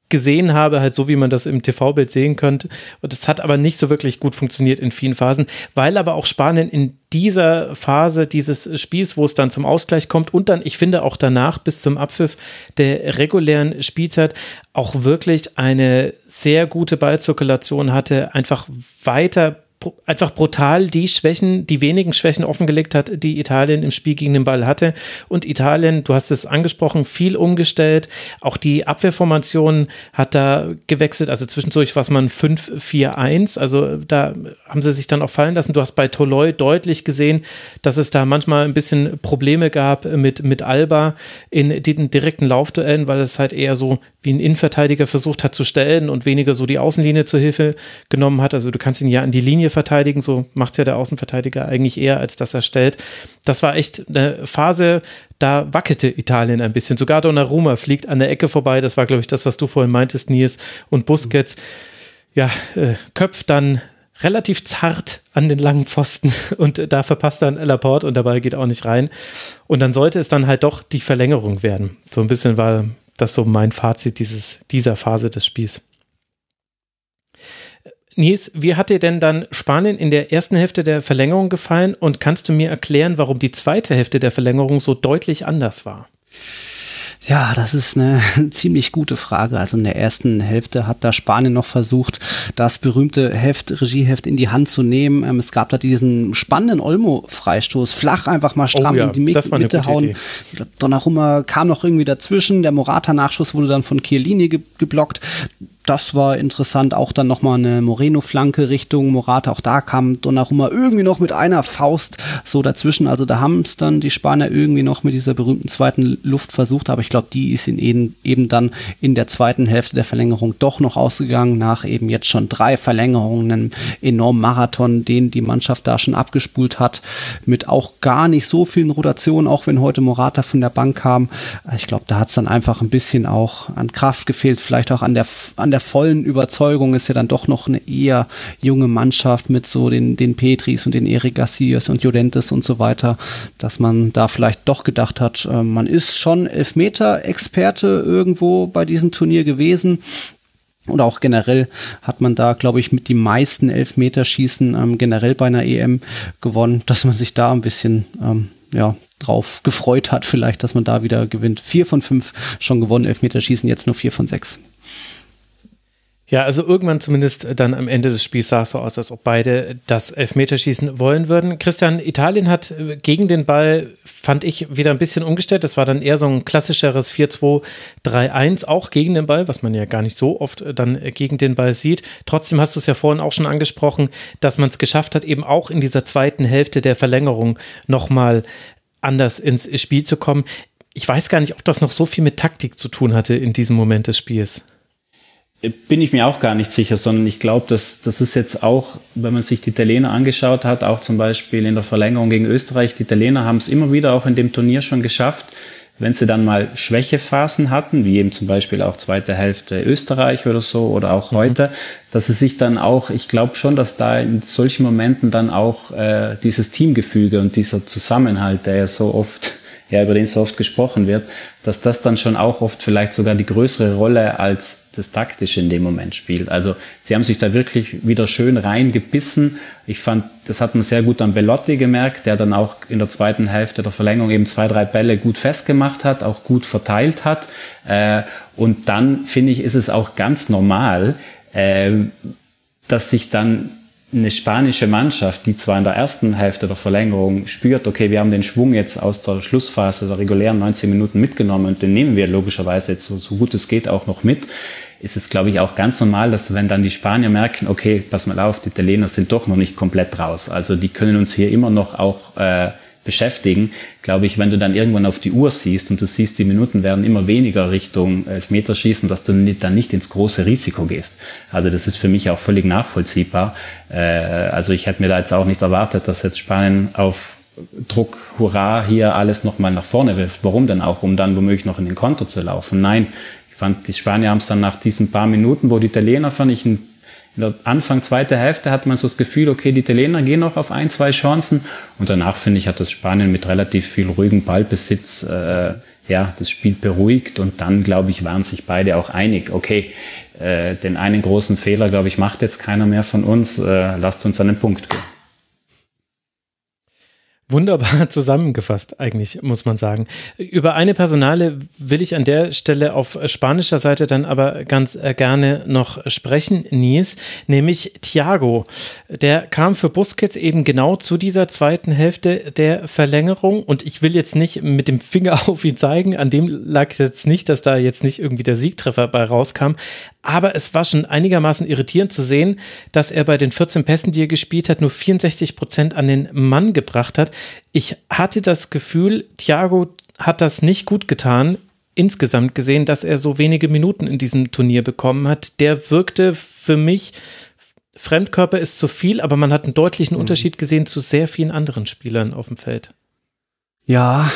gesehen habe, halt so wie man das im TV-Bild sehen könnte. Und es hat aber nicht so wirklich gut funktioniert in vielen Phasen, weil aber auch Spanien in dieser Phase dieses Spiels, wo es dann zum Ausgleich kommt und dann, ich finde auch danach bis zum Abpfiff der regulären Spielzeit auch wirklich eine sehr gute Ballzirkulation hatte, einfach weiter einfach brutal die Schwächen, die wenigen Schwächen offengelegt hat, die Italien im Spiel gegen den Ball hatte. Und Italien, du hast es angesprochen, viel umgestellt. Auch die Abwehrformation hat da gewechselt, also zwischendurch was man 5-4-1. Also da haben sie sich dann auch fallen lassen. Du hast bei Toloi deutlich gesehen, dass es da manchmal ein bisschen Probleme gab mit, mit Alba in den direkten Laufduellen, weil es halt eher so wie ein Innenverteidiger versucht hat zu stellen und weniger so die Außenlinie zur Hilfe genommen hat. Also du kannst ihn ja an die Linie verteidigen, so macht es ja der Außenverteidiger eigentlich eher, als dass er stellt. Das war echt eine Phase, da wackelte Italien ein bisschen. Sogar Donnarumma fliegt an der Ecke vorbei. Das war, glaube ich, das, was du vorhin meintest, Nils. Und Busquets, ja, äh, köpft dann relativ zart an den langen Pfosten und da verpasst dann Laporte und Ball geht auch nicht rein. Und dann sollte es dann halt doch die Verlängerung werden. So ein bisschen war das so mein Fazit dieses, dieser Phase des Spiels. Nils, wie hat dir denn dann Spanien in der ersten Hälfte der Verlängerung gefallen und kannst du mir erklären, warum die zweite Hälfte der Verlängerung so deutlich anders war? Ja, das ist eine ziemlich gute Frage. Also in der ersten Hälfte hat da Spanien noch versucht, das berühmte Heft, Regieheft in die Hand zu nehmen. Ähm, es gab da diesen spannenden Olmo-Freistoß, flach einfach mal stramm oh ja, in die Mitte hauen. Idee. Donnarumma kam noch irgendwie dazwischen. Der Morata-Nachschuss wurde dann von Chiellini ge geblockt das war interessant. Auch dann nochmal eine Moreno-Flanke Richtung Morata. Auch da kam Donnarumma irgendwie noch mit einer Faust so dazwischen. Also da haben es dann die Spanier irgendwie noch mit dieser berühmten zweiten Luft versucht. Aber ich glaube, die ist in eben, eben dann in der zweiten Hälfte der Verlängerung doch noch ausgegangen. Nach eben jetzt schon drei Verlängerungen, einem enormen Marathon, den die Mannschaft da schon abgespult hat. Mit auch gar nicht so vielen Rotationen, auch wenn heute Morata von der Bank kam. Ich glaube, da hat es dann einfach ein bisschen auch an Kraft gefehlt. Vielleicht auch an der, an der vollen Überzeugung ist ja dann doch noch eine eher junge Mannschaft mit so den, den Petris und den Erik Garcias und Jodentes und so weiter, dass man da vielleicht doch gedacht hat, äh, man ist schon Elfmeter-Experte irgendwo bei diesem Turnier gewesen. Und auch generell hat man da, glaube ich, mit die meisten Elfmeterschießen ähm, generell bei einer EM gewonnen, dass man sich da ein bisschen ähm, ja, drauf gefreut hat, vielleicht, dass man da wieder gewinnt. Vier von fünf schon gewonnen, Elfmeterschießen, jetzt nur vier von sechs. Ja, also irgendwann zumindest dann am Ende des Spiels sah es so aus, als ob beide das Elfmeterschießen wollen würden. Christian, Italien hat äh, gegen den Ball, fand ich, wieder ein bisschen umgestellt. Das war dann eher so ein klassischeres 4-2-3-1, auch gegen den Ball, was man ja gar nicht so oft äh, dann äh, gegen den Ball sieht. Trotzdem hast du es ja vorhin auch schon angesprochen, dass man es geschafft hat, eben auch in dieser zweiten Hälfte der Verlängerung nochmal anders ins Spiel zu kommen. Ich weiß gar nicht, ob das noch so viel mit Taktik zu tun hatte in diesem Moment des Spiels bin ich mir auch gar nicht sicher, sondern ich glaube, dass das ist jetzt auch, wenn man sich die Italiener angeschaut hat, auch zum Beispiel in der Verlängerung gegen Österreich, die Italiener haben es immer wieder auch in dem Turnier schon geschafft, wenn sie dann mal Schwächephasen hatten, wie eben zum Beispiel auch zweite Hälfte Österreich oder so oder auch mhm. heute, dass sie sich dann auch, ich glaube schon, dass da in solchen Momenten dann auch äh, dieses Teamgefüge und dieser Zusammenhalt, der ja so oft ja, über den so oft gesprochen wird, dass das dann schon auch oft vielleicht sogar die größere Rolle als das Taktische in dem Moment spielt. Also sie haben sich da wirklich wieder schön reingebissen. Ich fand, das hat man sehr gut an Bellotti gemerkt, der dann auch in der zweiten Hälfte der Verlängerung eben zwei, drei Bälle gut festgemacht hat, auch gut verteilt hat. Äh, und dann finde ich, ist es auch ganz normal, äh, dass sich dann eine spanische Mannschaft, die zwar in der ersten Hälfte der Verlängerung spürt, okay, wir haben den Schwung jetzt aus der Schlussphase der regulären 19 Minuten mitgenommen und den nehmen wir logischerweise jetzt so, so gut es geht auch noch mit, ist es, glaube ich, auch ganz normal, dass wenn dann die Spanier merken, okay, pass mal auf, die Italiener sind doch noch nicht komplett raus. Also die können uns hier immer noch auch äh, beschäftigen, glaube ich, wenn du dann irgendwann auf die Uhr siehst und du siehst, die Minuten werden immer weniger Richtung Elfmeterschießen, dass du dann nicht ins große Risiko gehst. Also das ist für mich auch völlig nachvollziehbar. Äh, also ich hätte mir da jetzt auch nicht erwartet, dass jetzt Spanien auf Druck, Hurra, hier alles nochmal nach vorne wirft. Warum denn auch? Um dann womöglich noch in den Konto zu laufen. Nein, ich fand, die Spanier haben es dann nach diesen paar Minuten, wo die Italiener, fand ich, ein Anfang zweite Hälfte hat man so das Gefühl, okay, die Italiener gehen noch auf ein, zwei Chancen. Und danach, finde ich, hat das Spanien mit relativ viel ruhigem Ballbesitz äh, ja, das Spiel beruhigt. Und dann, glaube ich, waren sich beide auch einig, okay, äh, den einen großen Fehler, glaube ich, macht jetzt keiner mehr von uns. Äh, lasst uns an den Punkt gehen. Wunderbar zusammengefasst, eigentlich, muss man sagen. Über eine Personale will ich an der Stelle auf spanischer Seite dann aber ganz äh, gerne noch sprechen, Nies, nämlich Thiago. Der kam für Busquets eben genau zu dieser zweiten Hälfte der Verlängerung und ich will jetzt nicht mit dem Finger auf ihn zeigen, an dem lag jetzt nicht, dass da jetzt nicht irgendwie der Siegtreffer bei rauskam, aber es war schon einigermaßen irritierend zu sehen, dass er bei den 14 Pässen, die er gespielt hat, nur 64 Prozent an den Mann gebracht hat. Ich hatte das Gefühl, Thiago hat das nicht gut getan, insgesamt gesehen, dass er so wenige Minuten in diesem Turnier bekommen hat. Der wirkte für mich, Fremdkörper ist zu viel, aber man hat einen deutlichen mhm. Unterschied gesehen zu sehr vielen anderen Spielern auf dem Feld. Ja,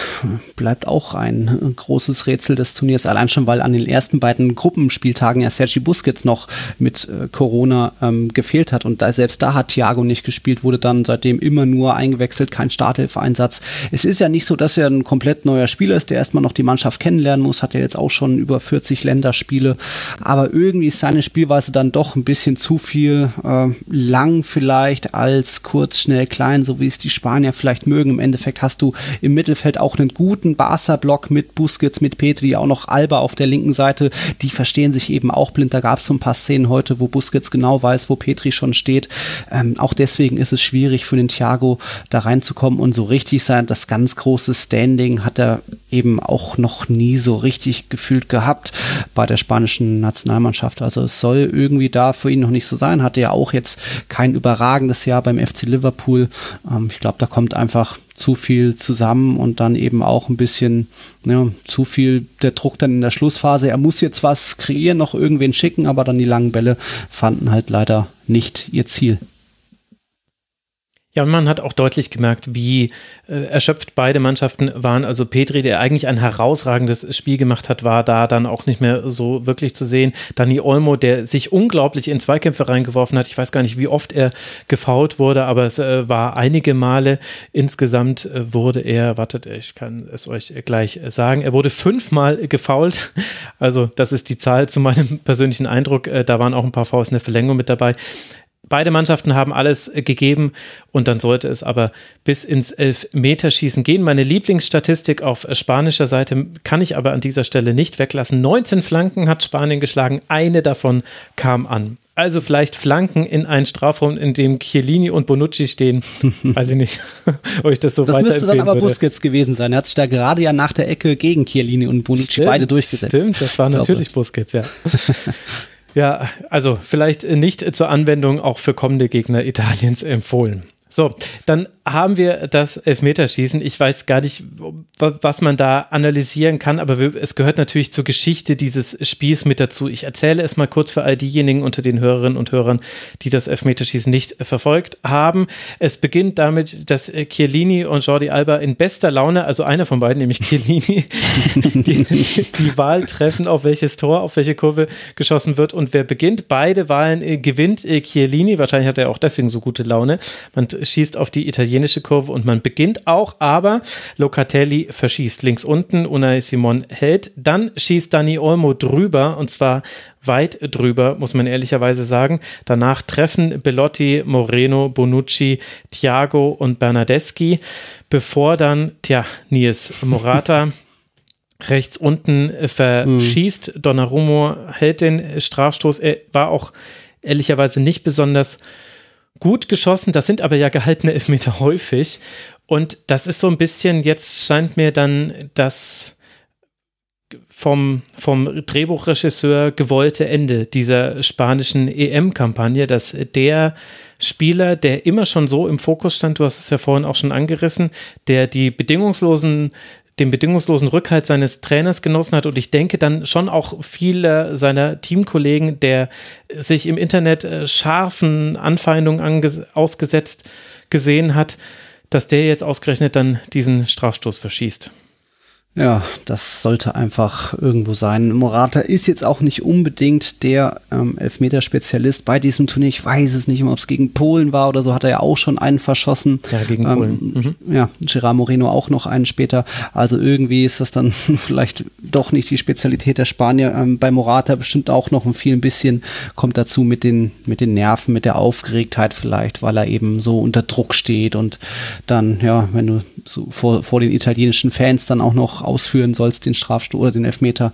bleibt auch ein großes Rätsel des Turniers, allein schon, weil an den ersten beiden Gruppenspieltagen ja Sergi Busquets noch mit äh, Corona ähm, gefehlt hat und da, selbst da hat Thiago nicht gespielt, wurde dann seitdem immer nur eingewechselt, kein Starthilfeinsatz. Es ist ja nicht so, dass er ein komplett neuer Spieler ist, der erstmal noch die Mannschaft kennenlernen muss, hat ja jetzt auch schon über 40 Länderspiele, aber irgendwie ist seine Spielweise dann doch ein bisschen zu viel äh, lang vielleicht als kurz, schnell, klein, so wie es die Spanier vielleicht mögen. Im Endeffekt hast du im Mittelfeld auch einen guten Barca-Block mit Busquets, mit Petri, auch noch Alba auf der linken Seite. Die verstehen sich eben auch blind. Da gab es so ein paar Szenen heute, wo Busquets genau weiß, wo Petri schon steht. Ähm, auch deswegen ist es schwierig für den Thiago da reinzukommen und so richtig sein. Das ganz große Standing hat er eben auch noch nie so richtig gefühlt gehabt bei der spanischen Nationalmannschaft. Also es soll irgendwie da für ihn noch nicht so sein. Hatte ja auch jetzt kein überragendes Jahr beim FC Liverpool. Ähm, ich glaube, da kommt einfach zu viel zusammen und dann eben auch ein bisschen ja, zu viel der Druck dann in der Schlussphase. Er muss jetzt was kreieren, noch irgendwen schicken, aber dann die langen Bälle fanden halt leider nicht ihr Ziel. Ja, und man hat auch deutlich gemerkt, wie äh, erschöpft beide Mannschaften waren. Also Petri, der eigentlich ein herausragendes Spiel gemacht hat, war da dann auch nicht mehr so wirklich zu sehen. Dani Olmo, der sich unglaublich in Zweikämpfe reingeworfen hat. Ich weiß gar nicht, wie oft er gefault wurde, aber es äh, war einige Male. Insgesamt äh, wurde er, wartet, ich kann es euch gleich sagen, er wurde fünfmal gefault. Also das ist die Zahl zu meinem persönlichen Eindruck. Äh, da waren auch ein paar Fouls in der Verlängerung mit dabei. Beide Mannschaften haben alles äh, gegeben und dann sollte es aber bis ins Elfmeterschießen gehen. Meine Lieblingsstatistik auf äh, spanischer Seite kann ich aber an dieser Stelle nicht weglassen. 19 Flanken hat Spanien geschlagen, eine davon kam an. Also vielleicht Flanken in einen Strafraum, in dem Chiellini und Bonucci stehen. Weiß ich nicht, ob ich das so Das müsste dann aber würde. Busquets gewesen sein. Er hat sich da gerade ja nach der Ecke gegen Chiellini und Bonucci Stimmt, beide durchgesetzt. Stimmt, das war natürlich Busquets, ja. Ja, also vielleicht nicht zur Anwendung auch für kommende Gegner Italiens empfohlen. So, dann haben wir das Elfmeterschießen. Ich weiß gar nicht, was man da analysieren kann, aber es gehört natürlich zur Geschichte dieses Spiels mit dazu. Ich erzähle es mal kurz für all diejenigen unter den Hörerinnen und Hörern, die das Elfmeterschießen nicht verfolgt haben. Es beginnt damit, dass Chiellini und Jordi Alba in bester Laune, also einer von beiden, nämlich Chiellini, die, die Wahl treffen, auf welches Tor, auf welche Kurve geschossen wird und wer beginnt. Beide Wahlen gewinnt Chiellini. Wahrscheinlich hat er auch deswegen so gute Laune. Man schießt auf die italienische Kurve und man beginnt auch, aber Locatelli verschießt links unten, Unai Simon hält, dann schießt Dani Olmo drüber und zwar weit drüber, muss man ehrlicherweise sagen. Danach treffen Bellotti, Moreno, Bonucci, Thiago und Bernardeschi, bevor dann, tja, Nils Morata rechts unten verschießt. Donnarumma hält den Strafstoß. Er war auch ehrlicherweise nicht besonders gut geschossen. Das sind aber ja gehaltene Elfmeter häufig. Und das ist so ein bisschen, jetzt scheint mir dann das vom, vom Drehbuchregisseur gewollte Ende dieser spanischen EM-Kampagne, dass der Spieler, der immer schon so im Fokus stand, du hast es ja vorhin auch schon angerissen, der die bedingungslosen den bedingungslosen Rückhalt seines Trainers genossen hat und ich denke dann schon auch viele seiner Teamkollegen, der sich im Internet äh, scharfen Anfeindungen ausgesetzt gesehen hat, dass der jetzt ausgerechnet dann diesen Strafstoß verschießt. Ja, das sollte einfach irgendwo sein. Morata ist jetzt auch nicht unbedingt der ähm, Elfmeterspezialist bei diesem Turnier. Ich weiß es nicht, ob es gegen Polen war oder so, hat er ja auch schon einen verschossen. Ja, gegen ähm, Polen. Mhm. Ja, Gerard Moreno auch noch einen später. Also irgendwie ist das dann vielleicht doch nicht die Spezialität der Spanier. Ähm, bei Morata bestimmt auch noch ein viel ein bisschen kommt dazu mit den, mit den Nerven, mit der Aufgeregtheit vielleicht, weil er eben so unter Druck steht und dann, ja, wenn du so vor, vor den italienischen Fans dann auch noch ausführen sollst, den Strafstoß oder den Elfmeter,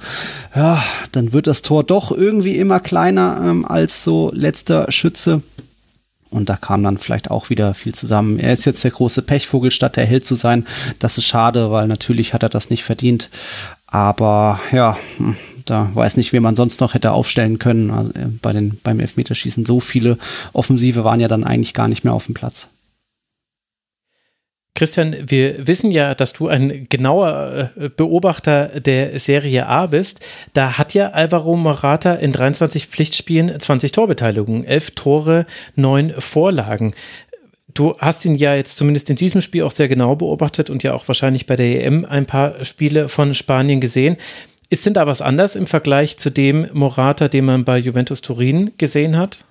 ja, dann wird das Tor doch irgendwie immer kleiner ähm, als so letzter Schütze. Und da kam dann vielleicht auch wieder viel zusammen. Er ist jetzt der große Pechvogel, statt der Held zu sein. Das ist schade, weil natürlich hat er das nicht verdient. Aber ja, hm, da weiß nicht, wen man sonst noch hätte aufstellen können. Also äh, bei den, beim Elfmeterschießen so viele Offensive waren ja dann eigentlich gar nicht mehr auf dem Platz. Christian, wir wissen ja, dass du ein genauer äh, Beobachter der Serie A bist. Da hat ja Alvaro Morata in 23 Pflichtspielen 20 Torbeteiligungen, 11 Tore, 9 Vorlagen. Du hast ihn ja jetzt zumindest in diesem Spiel auch sehr genau beobachtet und ja auch wahrscheinlich bei der EM ein paar Spiele von Spanien gesehen. Ist denn da was anders im Vergleich zu dem Morata, den man bei Juventus Turin gesehen hat?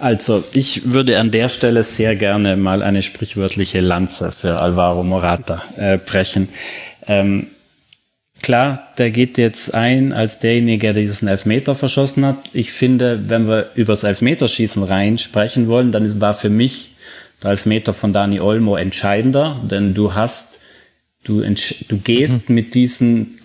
Also, ich würde an der Stelle sehr gerne mal eine sprichwörtliche Lanze für Alvaro Morata äh, brechen. Ähm, klar, der geht jetzt ein als derjenige, der diesen Elfmeter verschossen hat. Ich finde, wenn wir über das Elfmeterschießen rein sprechen wollen, dann war für mich der Elfmeter von Dani Olmo entscheidender, denn du hast, du, du gehst mhm. mit diesen,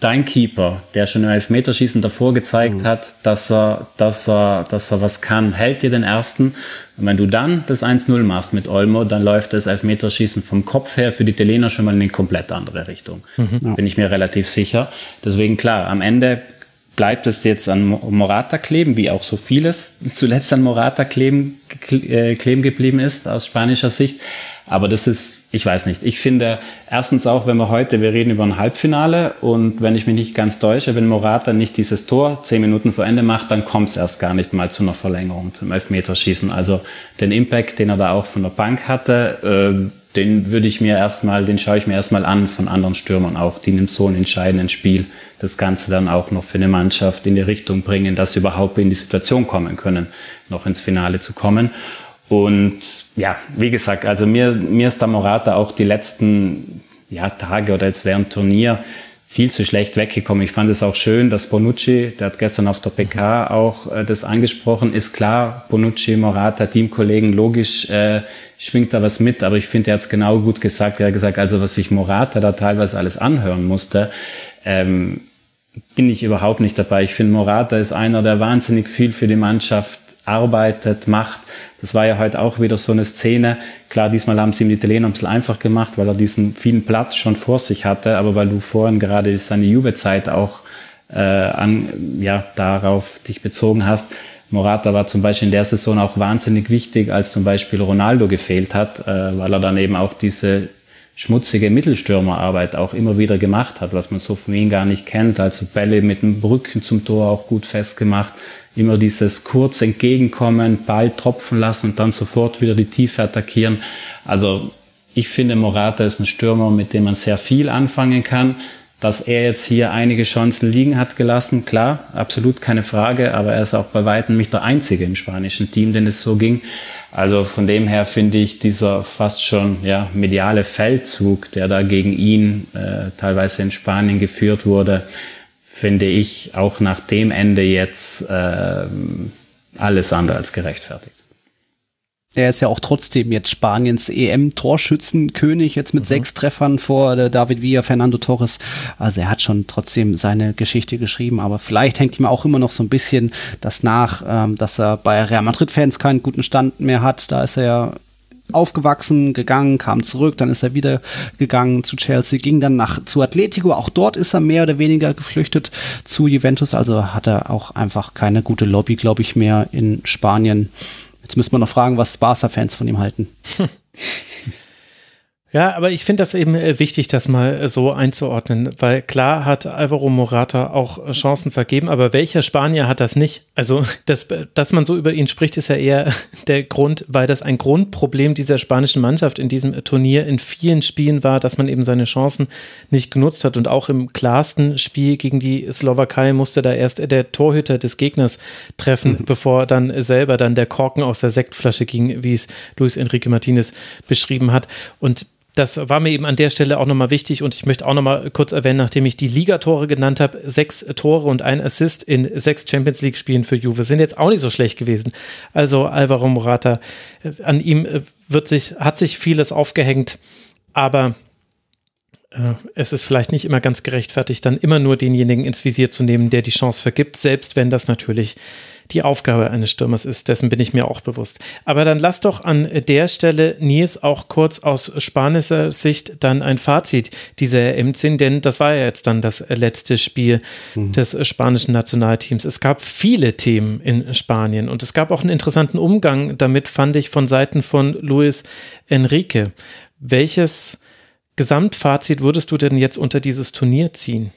dein Keeper, der schon im Elfmeterschießen davor gezeigt mhm. hat, dass er, dass er, dass er was kann, hält dir den ersten. Und wenn du dann das 1-0 machst mit Olmo, dann läuft das Elfmeterschießen vom Kopf her für die Italiener schon mal in eine komplett andere Richtung. Mhm. Bin ich mir relativ sicher. Deswegen klar, am Ende bleibt es jetzt an Morata kleben, wie auch so vieles zuletzt an Morata kleben, äh, kleben geblieben ist aus spanischer Sicht. Aber das ist, ich weiß nicht. Ich finde, erstens auch, wenn wir heute, wir reden über ein Halbfinale und wenn ich mich nicht ganz täusche, wenn Morata nicht dieses Tor zehn Minuten vor Ende macht, dann kommt es erst gar nicht mal zu einer Verlängerung, zum Elfmeterschießen. Also den Impact, den er da auch von der Bank hatte, äh, den würde ich mir erstmal, den schaue ich mir erstmal an von anderen Stürmern auch, die in so einem entscheidenden Spiel das Ganze dann auch noch für eine Mannschaft in die Richtung bringen, dass sie überhaupt in die Situation kommen können, noch ins Finale zu kommen. Und ja, wie gesagt, also mir, mir ist der Morata auch die letzten ja, Tage oder jetzt während Turnier viel zu schlecht weggekommen. Ich fand es auch schön, dass Bonucci, der hat gestern auf der PK auch äh, das angesprochen, ist klar, Bonucci, Morata, Teamkollegen, logisch äh, schwingt da was mit, aber ich finde, er hat es genau gut gesagt. Er hat gesagt, also was sich Morata da teilweise alles anhören musste, ähm, bin ich überhaupt nicht dabei. Ich finde, Morata ist einer, der wahnsinnig viel für die Mannschaft arbeitet, macht. Das war ja heute auch wieder so eine Szene. Klar, diesmal haben sie ihm die Italiener ein bisschen einfach gemacht, weil er diesen vielen Platz schon vor sich hatte, aber weil du vorhin gerade seine Juve-Zeit auch äh, an, ja, darauf dich bezogen hast. Morata war zum Beispiel in der Saison auch wahnsinnig wichtig, als zum Beispiel Ronaldo gefehlt hat, äh, weil er dann eben auch diese schmutzige Mittelstürmerarbeit auch immer wieder gemacht hat, was man so von ihm gar nicht kennt. Also Bälle mit dem Brücken zum Tor auch gut festgemacht, immer dieses kurz entgegenkommen, Ball tropfen lassen und dann sofort wieder die Tiefe attackieren. Also ich finde, Morata ist ein Stürmer, mit dem man sehr viel anfangen kann. Dass er jetzt hier einige Chancen liegen hat gelassen, klar, absolut keine Frage, aber er ist auch bei weitem nicht der Einzige im spanischen Team, den es so ging. Also von dem her finde ich dieser fast schon ja, mediale Feldzug, der da gegen ihn äh, teilweise in Spanien geführt wurde, finde ich auch nach dem Ende jetzt äh, alles andere als gerechtfertigt. Er ist ja auch trotzdem jetzt Spaniens EM-Torschützenkönig, jetzt mit mhm. sechs Treffern vor äh, David Villa, Fernando Torres. Also er hat schon trotzdem seine Geschichte geschrieben, aber vielleicht hängt ihm auch immer noch so ein bisschen das nach, ähm, dass er bei Real Madrid-Fans keinen guten Stand mehr hat. Da ist er ja aufgewachsen, gegangen, kam zurück, dann ist er wieder gegangen zu Chelsea, ging dann nach zu Atletico, auch dort ist er mehr oder weniger geflüchtet zu Juventus, also hat er auch einfach keine gute Lobby, glaube ich, mehr in Spanien. Jetzt müssen wir noch fragen, was Barca-Fans von ihm halten. Ja, aber ich finde das eben äh, wichtig, das mal äh, so einzuordnen, weil klar hat Alvaro Morata auch äh, Chancen vergeben, aber welcher Spanier hat das nicht? Also, dass, dass man so über ihn spricht, ist ja eher der Grund, weil das ein Grundproblem dieser spanischen Mannschaft in diesem Turnier in vielen Spielen war, dass man eben seine Chancen nicht genutzt hat und auch im klarsten Spiel gegen die Slowakei musste da erst der Torhüter des Gegners treffen, mhm. bevor dann selber dann der Korken aus der Sektflasche ging, wie es Luis Enrique Martinez beschrieben hat und das war mir eben an der Stelle auch nochmal wichtig und ich möchte auch nochmal kurz erwähnen, nachdem ich die Ligatore genannt habe, sechs Tore und ein Assist in sechs Champions League Spielen für Juve sind jetzt auch nicht so schlecht gewesen. Also Alvaro Morata, äh, an ihm äh, wird sich, hat sich vieles aufgehängt, aber äh, es ist vielleicht nicht immer ganz gerechtfertigt, dann immer nur denjenigen ins Visier zu nehmen, der die Chance vergibt, selbst wenn das natürlich die Aufgabe eines Stürmers ist. Dessen bin ich mir auch bewusst. Aber dann lass doch an der Stelle Nils auch kurz aus spanischer Sicht dann ein Fazit dieser EM ziehen, denn das war ja jetzt dann das letzte Spiel mhm. des spanischen Nationalteams. Es gab viele Themen in Spanien und es gab auch einen interessanten Umgang damit, fand ich, von Seiten von Luis Enrique. Welches Gesamtfazit würdest du denn jetzt unter dieses Turnier ziehen?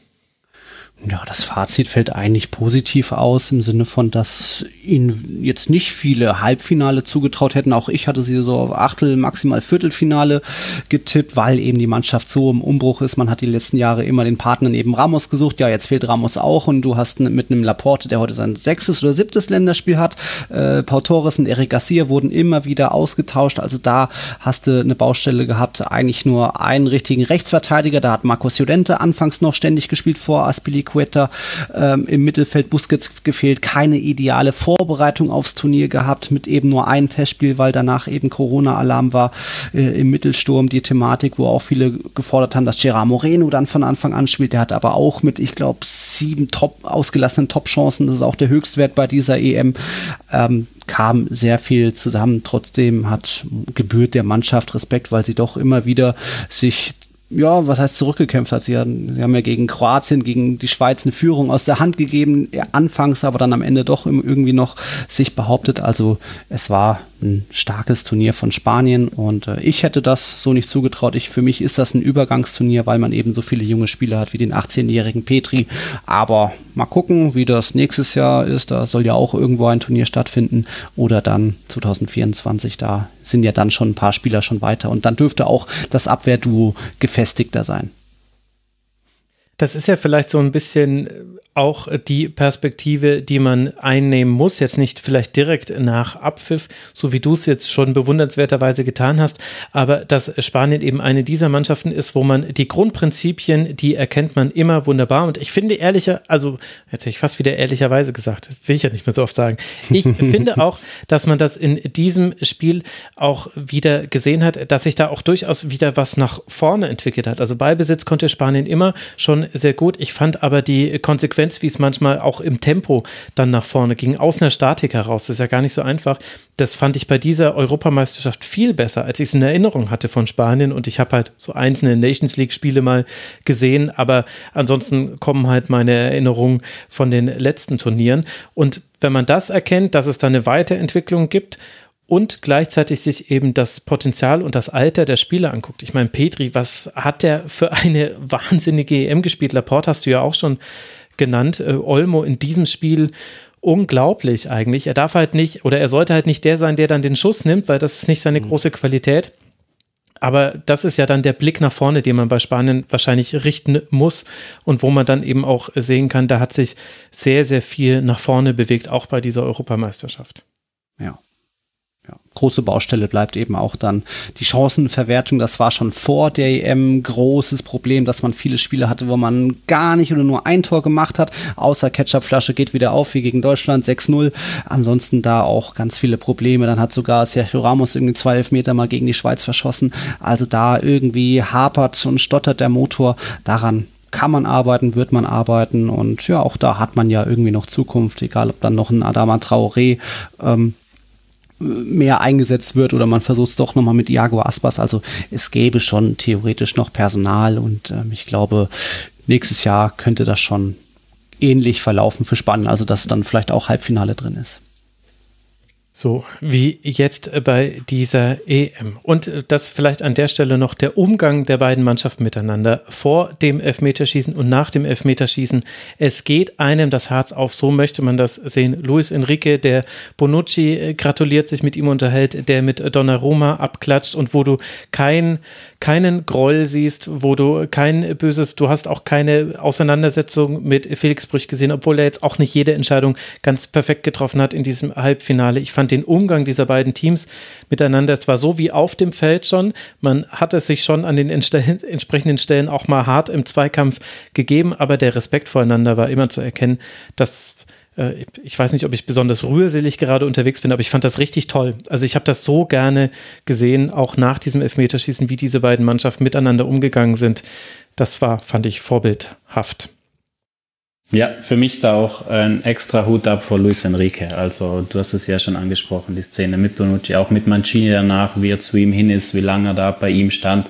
Ja, das Fazit fällt eigentlich positiv aus im Sinne von, dass ihnen jetzt nicht viele Halbfinale zugetraut hätten. Auch ich hatte sie so auf Achtel, maximal Viertelfinale getippt, weil eben die Mannschaft so im Umbruch ist. Man hat die letzten Jahre immer den Partner neben Ramos gesucht. Ja, jetzt fehlt Ramos auch und du hast mit einem Laporte, der heute sein sechstes oder siebtes Länderspiel hat. Äh, Paul Torres und Eric Garcia wurden immer wieder ausgetauscht. Also da hast du eine Baustelle gehabt. Eigentlich nur einen richtigen Rechtsverteidiger. Da hat Marcos Llorente anfangs noch ständig gespielt vor Aspili Quetta ähm, im Mittelfeld Busquets gefehlt, keine ideale Vorbereitung aufs Turnier gehabt mit eben nur einem Testspiel, weil danach eben Corona-Alarm war äh, im Mittelsturm, die Thematik, wo auch viele gefordert haben, dass Gerard Moreno dann von Anfang an spielt. Der hat aber auch mit, ich glaube, sieben top ausgelassenen Top-Chancen, das ist auch der Höchstwert bei dieser EM. Ähm, kam sehr viel zusammen. Trotzdem hat gebührt der Mannschaft Respekt, weil sie doch immer wieder sich ja, was heißt zurückgekämpft hat. Sie haben, sie haben ja gegen Kroatien, gegen die Schweiz eine Führung aus der Hand gegeben, anfangs aber dann am Ende doch irgendwie noch sich behauptet. Also es war ein starkes Turnier von Spanien und äh, ich hätte das so nicht zugetraut. Ich, für mich ist das ein Übergangsturnier, weil man eben so viele junge Spieler hat wie den 18-jährigen Petri. Aber mal gucken, wie das nächstes Jahr ist. Da soll ja auch irgendwo ein Turnier stattfinden oder dann 2024. Da sind ja dann schon ein paar Spieler schon weiter und dann dürfte auch das Abwehrduo gefestigter sein. Das ist ja vielleicht so ein bisschen auch die Perspektive, die man einnehmen muss, jetzt nicht vielleicht direkt nach Abpfiff, so wie du es jetzt schon bewundernswerterweise getan hast, aber dass Spanien eben eine dieser Mannschaften ist, wo man die Grundprinzipien, die erkennt man immer wunderbar und ich finde ehrlicher, also jetzt hätte ich fast wieder ehrlicherweise gesagt, will ich ja nicht mehr so oft sagen, ich finde auch, dass man das in diesem Spiel auch wieder gesehen hat, dass sich da auch durchaus wieder was nach vorne entwickelt hat. Also Ballbesitz konnte Spanien immer schon sehr gut. Ich fand aber die Konsequenz wie es manchmal auch im Tempo dann nach vorne ging, aus einer Statik heraus. Das ist ja gar nicht so einfach. Das fand ich bei dieser Europameisterschaft viel besser, als ich es in Erinnerung hatte von Spanien. Und ich habe halt so einzelne Nations League-Spiele mal gesehen, aber ansonsten kommen halt meine Erinnerungen von den letzten Turnieren. Und wenn man das erkennt, dass es da eine Weiterentwicklung gibt, und gleichzeitig sich eben das Potenzial und das Alter der Spieler anguckt. Ich meine, Petri, was hat der für eine wahnsinnige EM gespielt? Laporte hast du ja auch schon genannt. Äh, Olmo in diesem Spiel unglaublich eigentlich. Er darf halt nicht oder er sollte halt nicht der sein, der dann den Schuss nimmt, weil das ist nicht seine mhm. große Qualität. Aber das ist ja dann der Blick nach vorne, den man bei Spanien wahrscheinlich richten muss und wo man dann eben auch sehen kann, da hat sich sehr, sehr viel nach vorne bewegt, auch bei dieser Europameisterschaft. Ja ja, große Baustelle bleibt eben auch dann die Chancenverwertung. Das war schon vor der EM großes Problem, dass man viele Spiele hatte, wo man gar nicht oder nur ein Tor gemacht hat. Außer Ketchupflasche geht wieder auf, wie gegen Deutschland 6-0. Ansonsten da auch ganz viele Probleme. Dann hat sogar Sergio Ramos irgendwie zwei Elfmeter mal gegen die Schweiz verschossen. Also da irgendwie hapert und stottert der Motor. Daran kann man arbeiten, wird man arbeiten und ja, auch da hat man ja irgendwie noch Zukunft, egal ob dann noch ein Adama Traoré ähm, mehr eingesetzt wird oder man versucht es doch nochmal mit Iago Aspas. Also es gäbe schon theoretisch noch Personal und ähm, ich glaube, nächstes Jahr könnte das schon ähnlich verlaufen für Spanien, also dass dann vielleicht auch Halbfinale drin ist. So wie jetzt bei dieser EM. Und das vielleicht an der Stelle noch der Umgang der beiden Mannschaften miteinander vor dem Elfmeterschießen und nach dem Elfmeterschießen. Es geht einem das Herz auf, so möchte man das sehen. Luis Enrique, der Bonucci gratuliert, sich mit ihm unterhält, der mit Donnarumma abklatscht und wo du kein keinen Groll siehst, wo du kein böses, du hast auch keine Auseinandersetzung mit Felix Brüch gesehen, obwohl er jetzt auch nicht jede Entscheidung ganz perfekt getroffen hat in diesem Halbfinale. Ich fand den Umgang dieser beiden Teams miteinander zwar so wie auf dem Feld schon, man hat es sich schon an den entsprechenden Stellen auch mal hart im Zweikampf gegeben, aber der Respekt voreinander war immer zu erkennen, dass äh, ich weiß nicht, ob ich besonders rührselig gerade unterwegs bin, aber ich fand das richtig toll. Also ich habe das so gerne gesehen, auch nach diesem Elfmeterschießen, wie diese beiden Mannschaften miteinander umgegangen sind. Das war, fand ich, vorbildhaft. Ja, für mich da auch ein extra Hut ab vor Luis Enrique. Also du hast es ja schon angesprochen, die Szene mit Bonucci, auch mit Mancini danach, wie er zu ihm hin ist, wie lange er da bei ihm stand.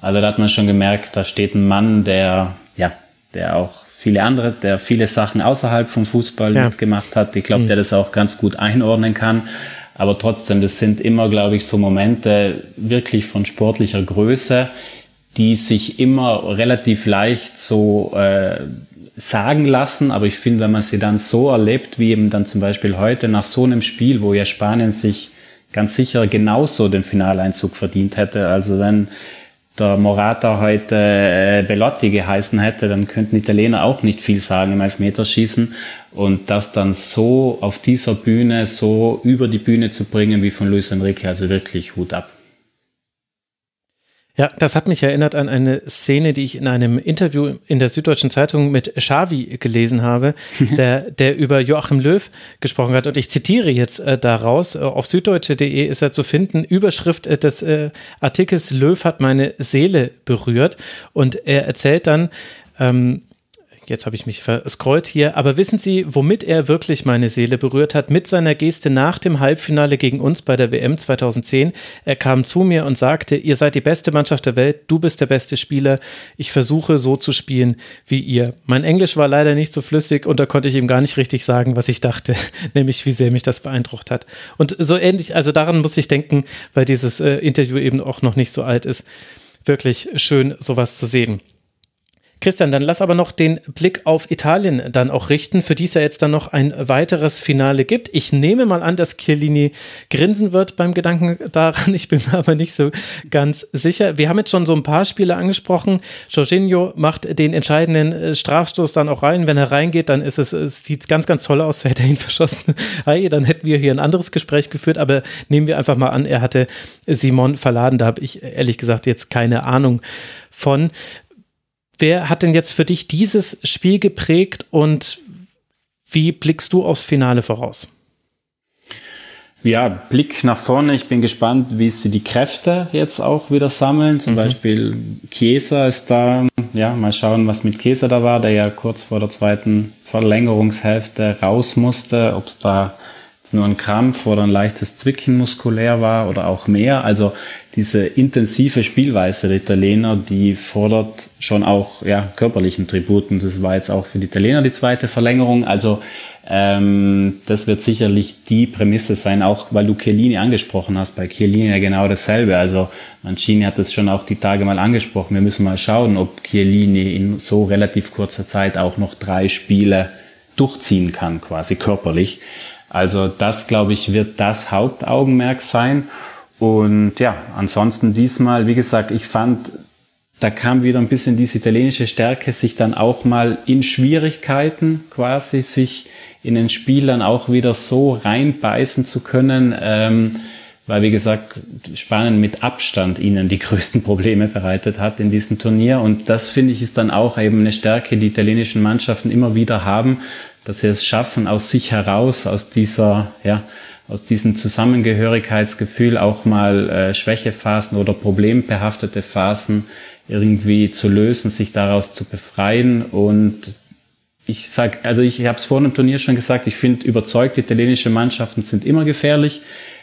Also da hat man schon gemerkt, da steht ein Mann, der, ja, der auch viele andere, der viele Sachen außerhalb vom Fußball ja. mitgemacht hat. Ich glaube, mhm. der das auch ganz gut einordnen kann. Aber trotzdem, das sind immer, glaube ich, so Momente wirklich von sportlicher Größe, die sich immer relativ leicht so äh, sagen lassen, aber ich finde, wenn man sie dann so erlebt, wie eben dann zum Beispiel heute nach so einem Spiel, wo ja Spanien sich ganz sicher genauso den Finaleinzug verdient hätte, also wenn der Morata heute äh, Bellotti geheißen hätte, dann könnten Italiener auch nicht viel sagen im Elfmeterschießen. Und das dann so auf dieser Bühne, so über die Bühne zu bringen wie von Luis Enrique, also wirklich Hut ab. Ja, das hat mich erinnert an eine Szene, die ich in einem Interview in der Süddeutschen Zeitung mit Xavi gelesen habe, der, der über Joachim Löw gesprochen hat. Und ich zitiere jetzt äh, daraus. Äh, auf süddeutsche.de ist er zu finden. Überschrift äh, des äh, Artikels Löw hat meine Seele berührt. Und er erzählt dann, ähm, jetzt habe ich mich verscrollt hier, aber wissen Sie, womit er wirklich meine Seele berührt hat? Mit seiner Geste nach dem Halbfinale gegen uns bei der WM 2010. Er kam zu mir und sagte, ihr seid die beste Mannschaft der Welt, du bist der beste Spieler, ich versuche so zu spielen wie ihr. Mein Englisch war leider nicht so flüssig und da konnte ich ihm gar nicht richtig sagen, was ich dachte, nämlich wie sehr mich das beeindruckt hat. Und so ähnlich, also daran muss ich denken, weil dieses äh, Interview eben auch noch nicht so alt ist. Wirklich schön, sowas zu sehen. Christian, dann lass aber noch den Blick auf Italien dann auch richten, für die es ja jetzt dann noch ein weiteres Finale gibt. Ich nehme mal an, dass Chiellini grinsen wird beim Gedanken daran. Ich bin mir aber nicht so ganz sicher. Wir haben jetzt schon so ein paar Spiele angesprochen. Jorginho macht den entscheidenden äh, Strafstoß dann auch rein. Wenn er reingeht, dann ist es, es sieht ganz, ganz toll aus. Hätte er ihn verschossen. Hey, dann hätten wir hier ein anderes Gespräch geführt. Aber nehmen wir einfach mal an, er hatte Simon verladen. Da habe ich ehrlich gesagt jetzt keine Ahnung von. Wer hat denn jetzt für dich dieses Spiel geprägt und wie blickst du aufs Finale voraus? Ja, Blick nach vorne. Ich bin gespannt, wie sie die Kräfte jetzt auch wieder sammeln. Zum mhm. Beispiel Chiesa ist da. Ja, mal schauen, was mit Chiesa da war, der ja kurz vor der zweiten Verlängerungshälfte raus musste. Ob es da nur ein Krampf oder ein leichtes Zwicken muskulär war oder auch mehr. Also diese intensive Spielweise der Italiener, die fordert schon auch ja, körperlichen Tributen. Das war jetzt auch für die Italiener die zweite Verlängerung. Also ähm, das wird sicherlich die Prämisse sein, auch weil du Chiellini angesprochen hast. Bei Chiellini ja genau dasselbe. Also Mancini hat das schon auch die Tage mal angesprochen. Wir müssen mal schauen, ob Chiellini in so relativ kurzer Zeit auch noch drei Spiele durchziehen kann, quasi körperlich. Also das, glaube ich, wird das Hauptaugenmerk sein. Und ja, ansonsten diesmal, wie gesagt, ich fand, da kam wieder ein bisschen diese italienische Stärke, sich dann auch mal in Schwierigkeiten quasi, sich in den Spielern auch wieder so reinbeißen zu können, ähm, weil wie gesagt Spanien mit Abstand ihnen die größten Probleme bereitet hat in diesem Turnier. Und das finde ich ist dann auch eben eine Stärke, die italienischen Mannschaften immer wieder haben, dass sie es schaffen, aus sich heraus, aus dieser, ja, aus diesem Zusammengehörigkeitsgefühl auch mal äh, Schwächephasen oder problembehaftete Phasen irgendwie zu lösen, sich daraus zu befreien. Und ich sag, also ich habe es vor dem Turnier schon gesagt, ich finde überzeugt, italienische Mannschaften sind immer gefährlich.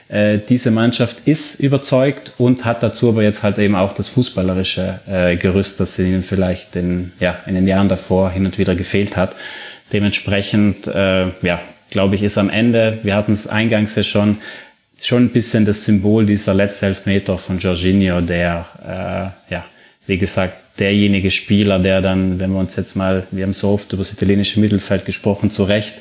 Äh, diese Mannschaft ist überzeugt und hat dazu aber jetzt halt eben auch das fußballerische äh, Gerüst, das ihnen vielleicht in, ja, in den Jahren davor hin und wieder gefehlt hat. Dementsprechend, äh, ja, glaube ich, ist am Ende, wir hatten es eingangs ja schon, schon ein bisschen das Symbol dieser letzte Elfmeter von Jorginho, der, äh, ja, wie gesagt, derjenige Spieler, der dann, wenn wir uns jetzt mal, wir haben so oft über das italienische Mittelfeld gesprochen, zu Recht,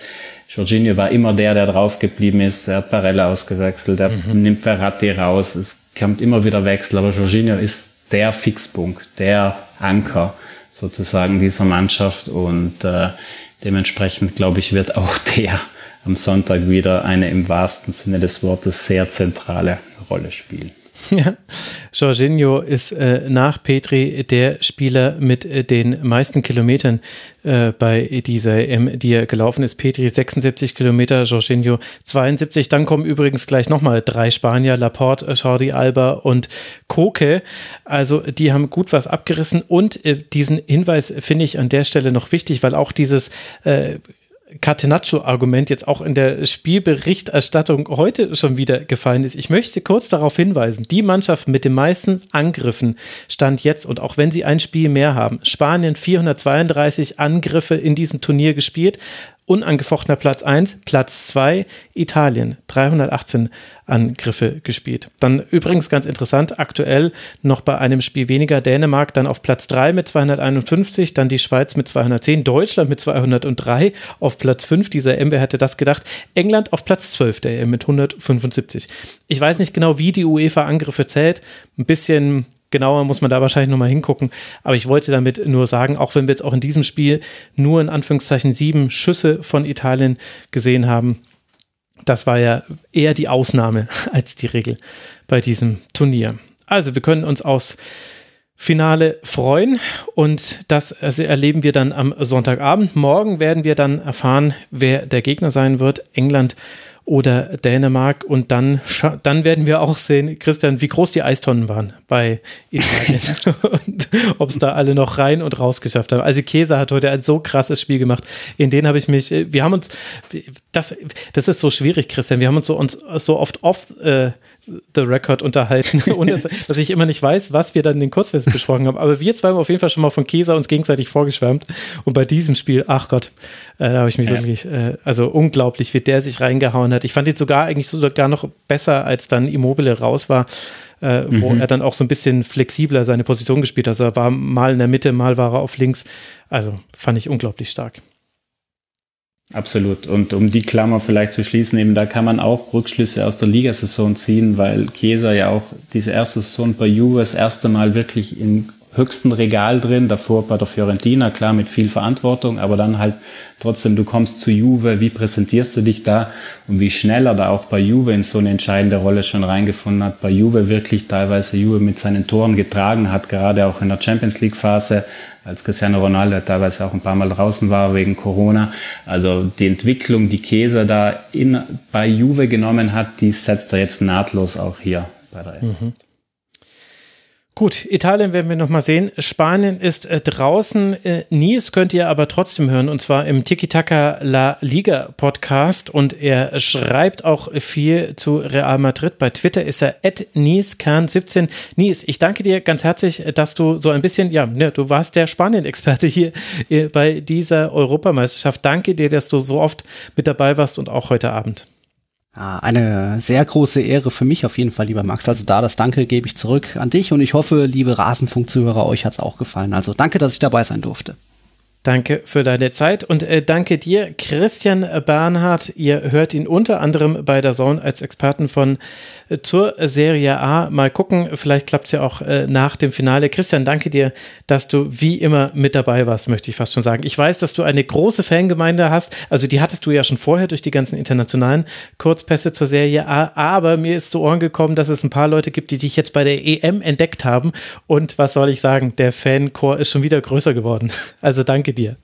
Jorginho war immer der, der drauf geblieben ist. Er hat Barella ausgewechselt, er mhm. nimmt Ferrati raus. Es kommt immer wieder Wechsel, aber Jorginho ist der Fixpunkt, der Anker sozusagen dieser Mannschaft und äh, Dementsprechend, glaube ich, wird auch der am Sonntag wieder eine im wahrsten Sinne des Wortes sehr zentrale Rolle spielen. Ja, Jorginho ist äh, nach Petri der Spieler mit äh, den meisten Kilometern äh, bei dieser M, die er gelaufen ist. Petri 76 Kilometer, Jorginho 72. Dann kommen übrigens gleich nochmal drei Spanier, Laporte, Jordi Alba und Koke. Also die haben gut was abgerissen und äh, diesen Hinweis finde ich an der Stelle noch wichtig, weil auch dieses äh, Catenaccio-Argument jetzt auch in der Spielberichterstattung heute schon wieder gefallen ist. Ich möchte kurz darauf hinweisen, die Mannschaft mit den meisten Angriffen stand jetzt und auch wenn sie ein Spiel mehr haben, Spanien 432 Angriffe in diesem Turnier gespielt unangefochtener Platz 1, Platz 2 Italien, 318 Angriffe gespielt. Dann übrigens ganz interessant, aktuell noch bei einem Spiel weniger Dänemark dann auf Platz 3 mit 251, dann die Schweiz mit 210, Deutschland mit 203 auf Platz 5 dieser M, wer hätte das gedacht? England auf Platz 12 der EM mit 175. Ich weiß nicht genau, wie die UEFA Angriffe zählt, ein bisschen genauer muss man da wahrscheinlich nochmal hingucken. Aber ich wollte damit nur sagen, auch wenn wir jetzt auch in diesem Spiel nur in Anführungszeichen sieben Schüsse von Italien gesehen haben, das war ja eher die Ausnahme als die Regel bei diesem Turnier. Also wir können uns aus Finale freuen und das erleben wir dann am Sonntagabend. Morgen werden wir dann erfahren, wer der Gegner sein wird. England oder Dänemark. Und dann, dann werden wir auch sehen, Christian, wie groß die Eistonnen waren bei Italien und ob es da alle noch rein und raus geschafft haben. Also Käse hat heute ein so krasses Spiel gemacht. In den habe ich mich, wir haben uns, das, das ist so schwierig, Christian, wir haben uns so, uns so oft oft äh, The Record unterhalten, ohne dass ich immer nicht weiß, was wir dann in den Kurzfesten besprochen haben. Aber wir zwei haben auf jeden Fall schon mal von Käse uns gegenseitig vorgeschwärmt. Und bei diesem Spiel, ach Gott, äh, da habe ich mich ja. wirklich, äh, also unglaublich, wie der sich reingehauen hat. Ich fand ihn sogar eigentlich sogar noch besser, als dann Immobile raus war. Äh, mhm. wo er dann auch so ein bisschen flexibler seine Position gespielt hat. Also er war mal in der Mitte, mal war er auf links. Also fand ich unglaublich stark. Absolut. Und um die Klammer vielleicht zu schließen, eben da kann man auch Rückschlüsse aus der Ligasaison ziehen, weil Chiesa ja auch diese erste Saison bei Juve das erste Mal wirklich in höchsten Regal drin, davor bei der Fiorentina, klar mit viel Verantwortung, aber dann halt trotzdem, du kommst zu Juve, wie präsentierst du dich da und wie schnell er da auch bei Juve in so eine entscheidende Rolle schon reingefunden hat, bei Juve wirklich teilweise Juve mit seinen Toren getragen hat, gerade auch in der Champions League Phase, als Cristiano Ronaldo teilweise auch ein paar Mal draußen war wegen Corona. Also die Entwicklung, die Käse da in, bei Juve genommen hat, die setzt er jetzt nahtlos auch hier bei der mhm. Gut, Italien werden wir nochmal sehen. Spanien ist äh, draußen. Äh, Nies könnt ihr aber trotzdem hören und zwar im Tiki Taka La Liga Podcast und er schreibt auch viel zu Real Madrid. Bei Twitter ist er at nieskern17. Nies, ich danke dir ganz herzlich, dass du so ein bisschen, ja, ne, du warst der Spanien-Experte hier äh, bei dieser Europameisterschaft. Danke dir, dass du so oft mit dabei warst und auch heute Abend. Eine sehr große Ehre für mich auf jeden Fall, lieber Max. Also da das Danke gebe ich zurück an dich und ich hoffe, liebe Rasenfunk-Zuhörer, euch hat es auch gefallen. Also danke, dass ich dabei sein durfte. Danke für deine Zeit und äh, danke dir, Christian Bernhard. Ihr hört ihn unter anderem bei der Zone als Experten von äh, zur Serie A. Mal gucken, vielleicht klappt es ja auch äh, nach dem Finale. Christian, danke dir, dass du wie immer mit dabei warst, möchte ich fast schon sagen. Ich weiß, dass du eine große Fangemeinde hast. Also die hattest du ja schon vorher durch die ganzen internationalen Kurzpässe zur Serie A. Aber mir ist zu Ohren gekommen, dass es ein paar Leute gibt, die dich jetzt bei der EM entdeckt haben. Und was soll ich sagen, der Fanchor ist schon wieder größer geworden. Also danke danke dir.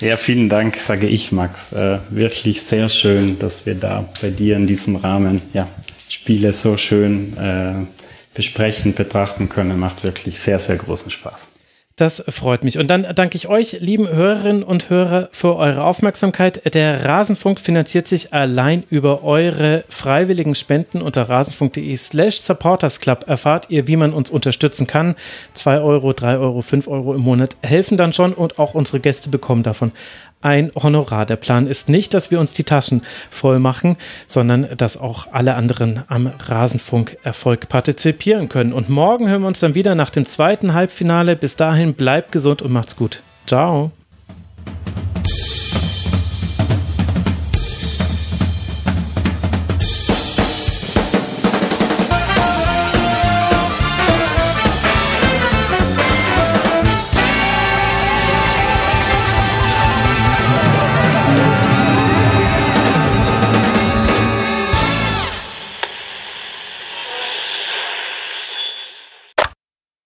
Ja, vielen Dank, sage ich, Max. Äh, wirklich sehr schön, dass wir da bei dir in diesem Rahmen ja, Spiele so schön äh, besprechen, betrachten können. Macht wirklich sehr, sehr großen Spaß. Das freut mich. Und dann danke ich euch, lieben Hörerinnen und Hörer, für eure Aufmerksamkeit. Der Rasenfunk finanziert sich allein über eure freiwilligen Spenden unter rasenfunk.de slash supportersclub. Erfahrt ihr, wie man uns unterstützen kann. Zwei Euro, drei Euro, fünf Euro im Monat helfen dann schon und auch unsere Gäste bekommen davon ein Honorar. Der Plan ist nicht, dass wir uns die Taschen voll machen, sondern dass auch alle anderen am Rasenfunk-Erfolg partizipieren können. Und morgen hören wir uns dann wieder nach dem zweiten Halbfinale. Bis dahin bleibt gesund und macht's gut. Ciao.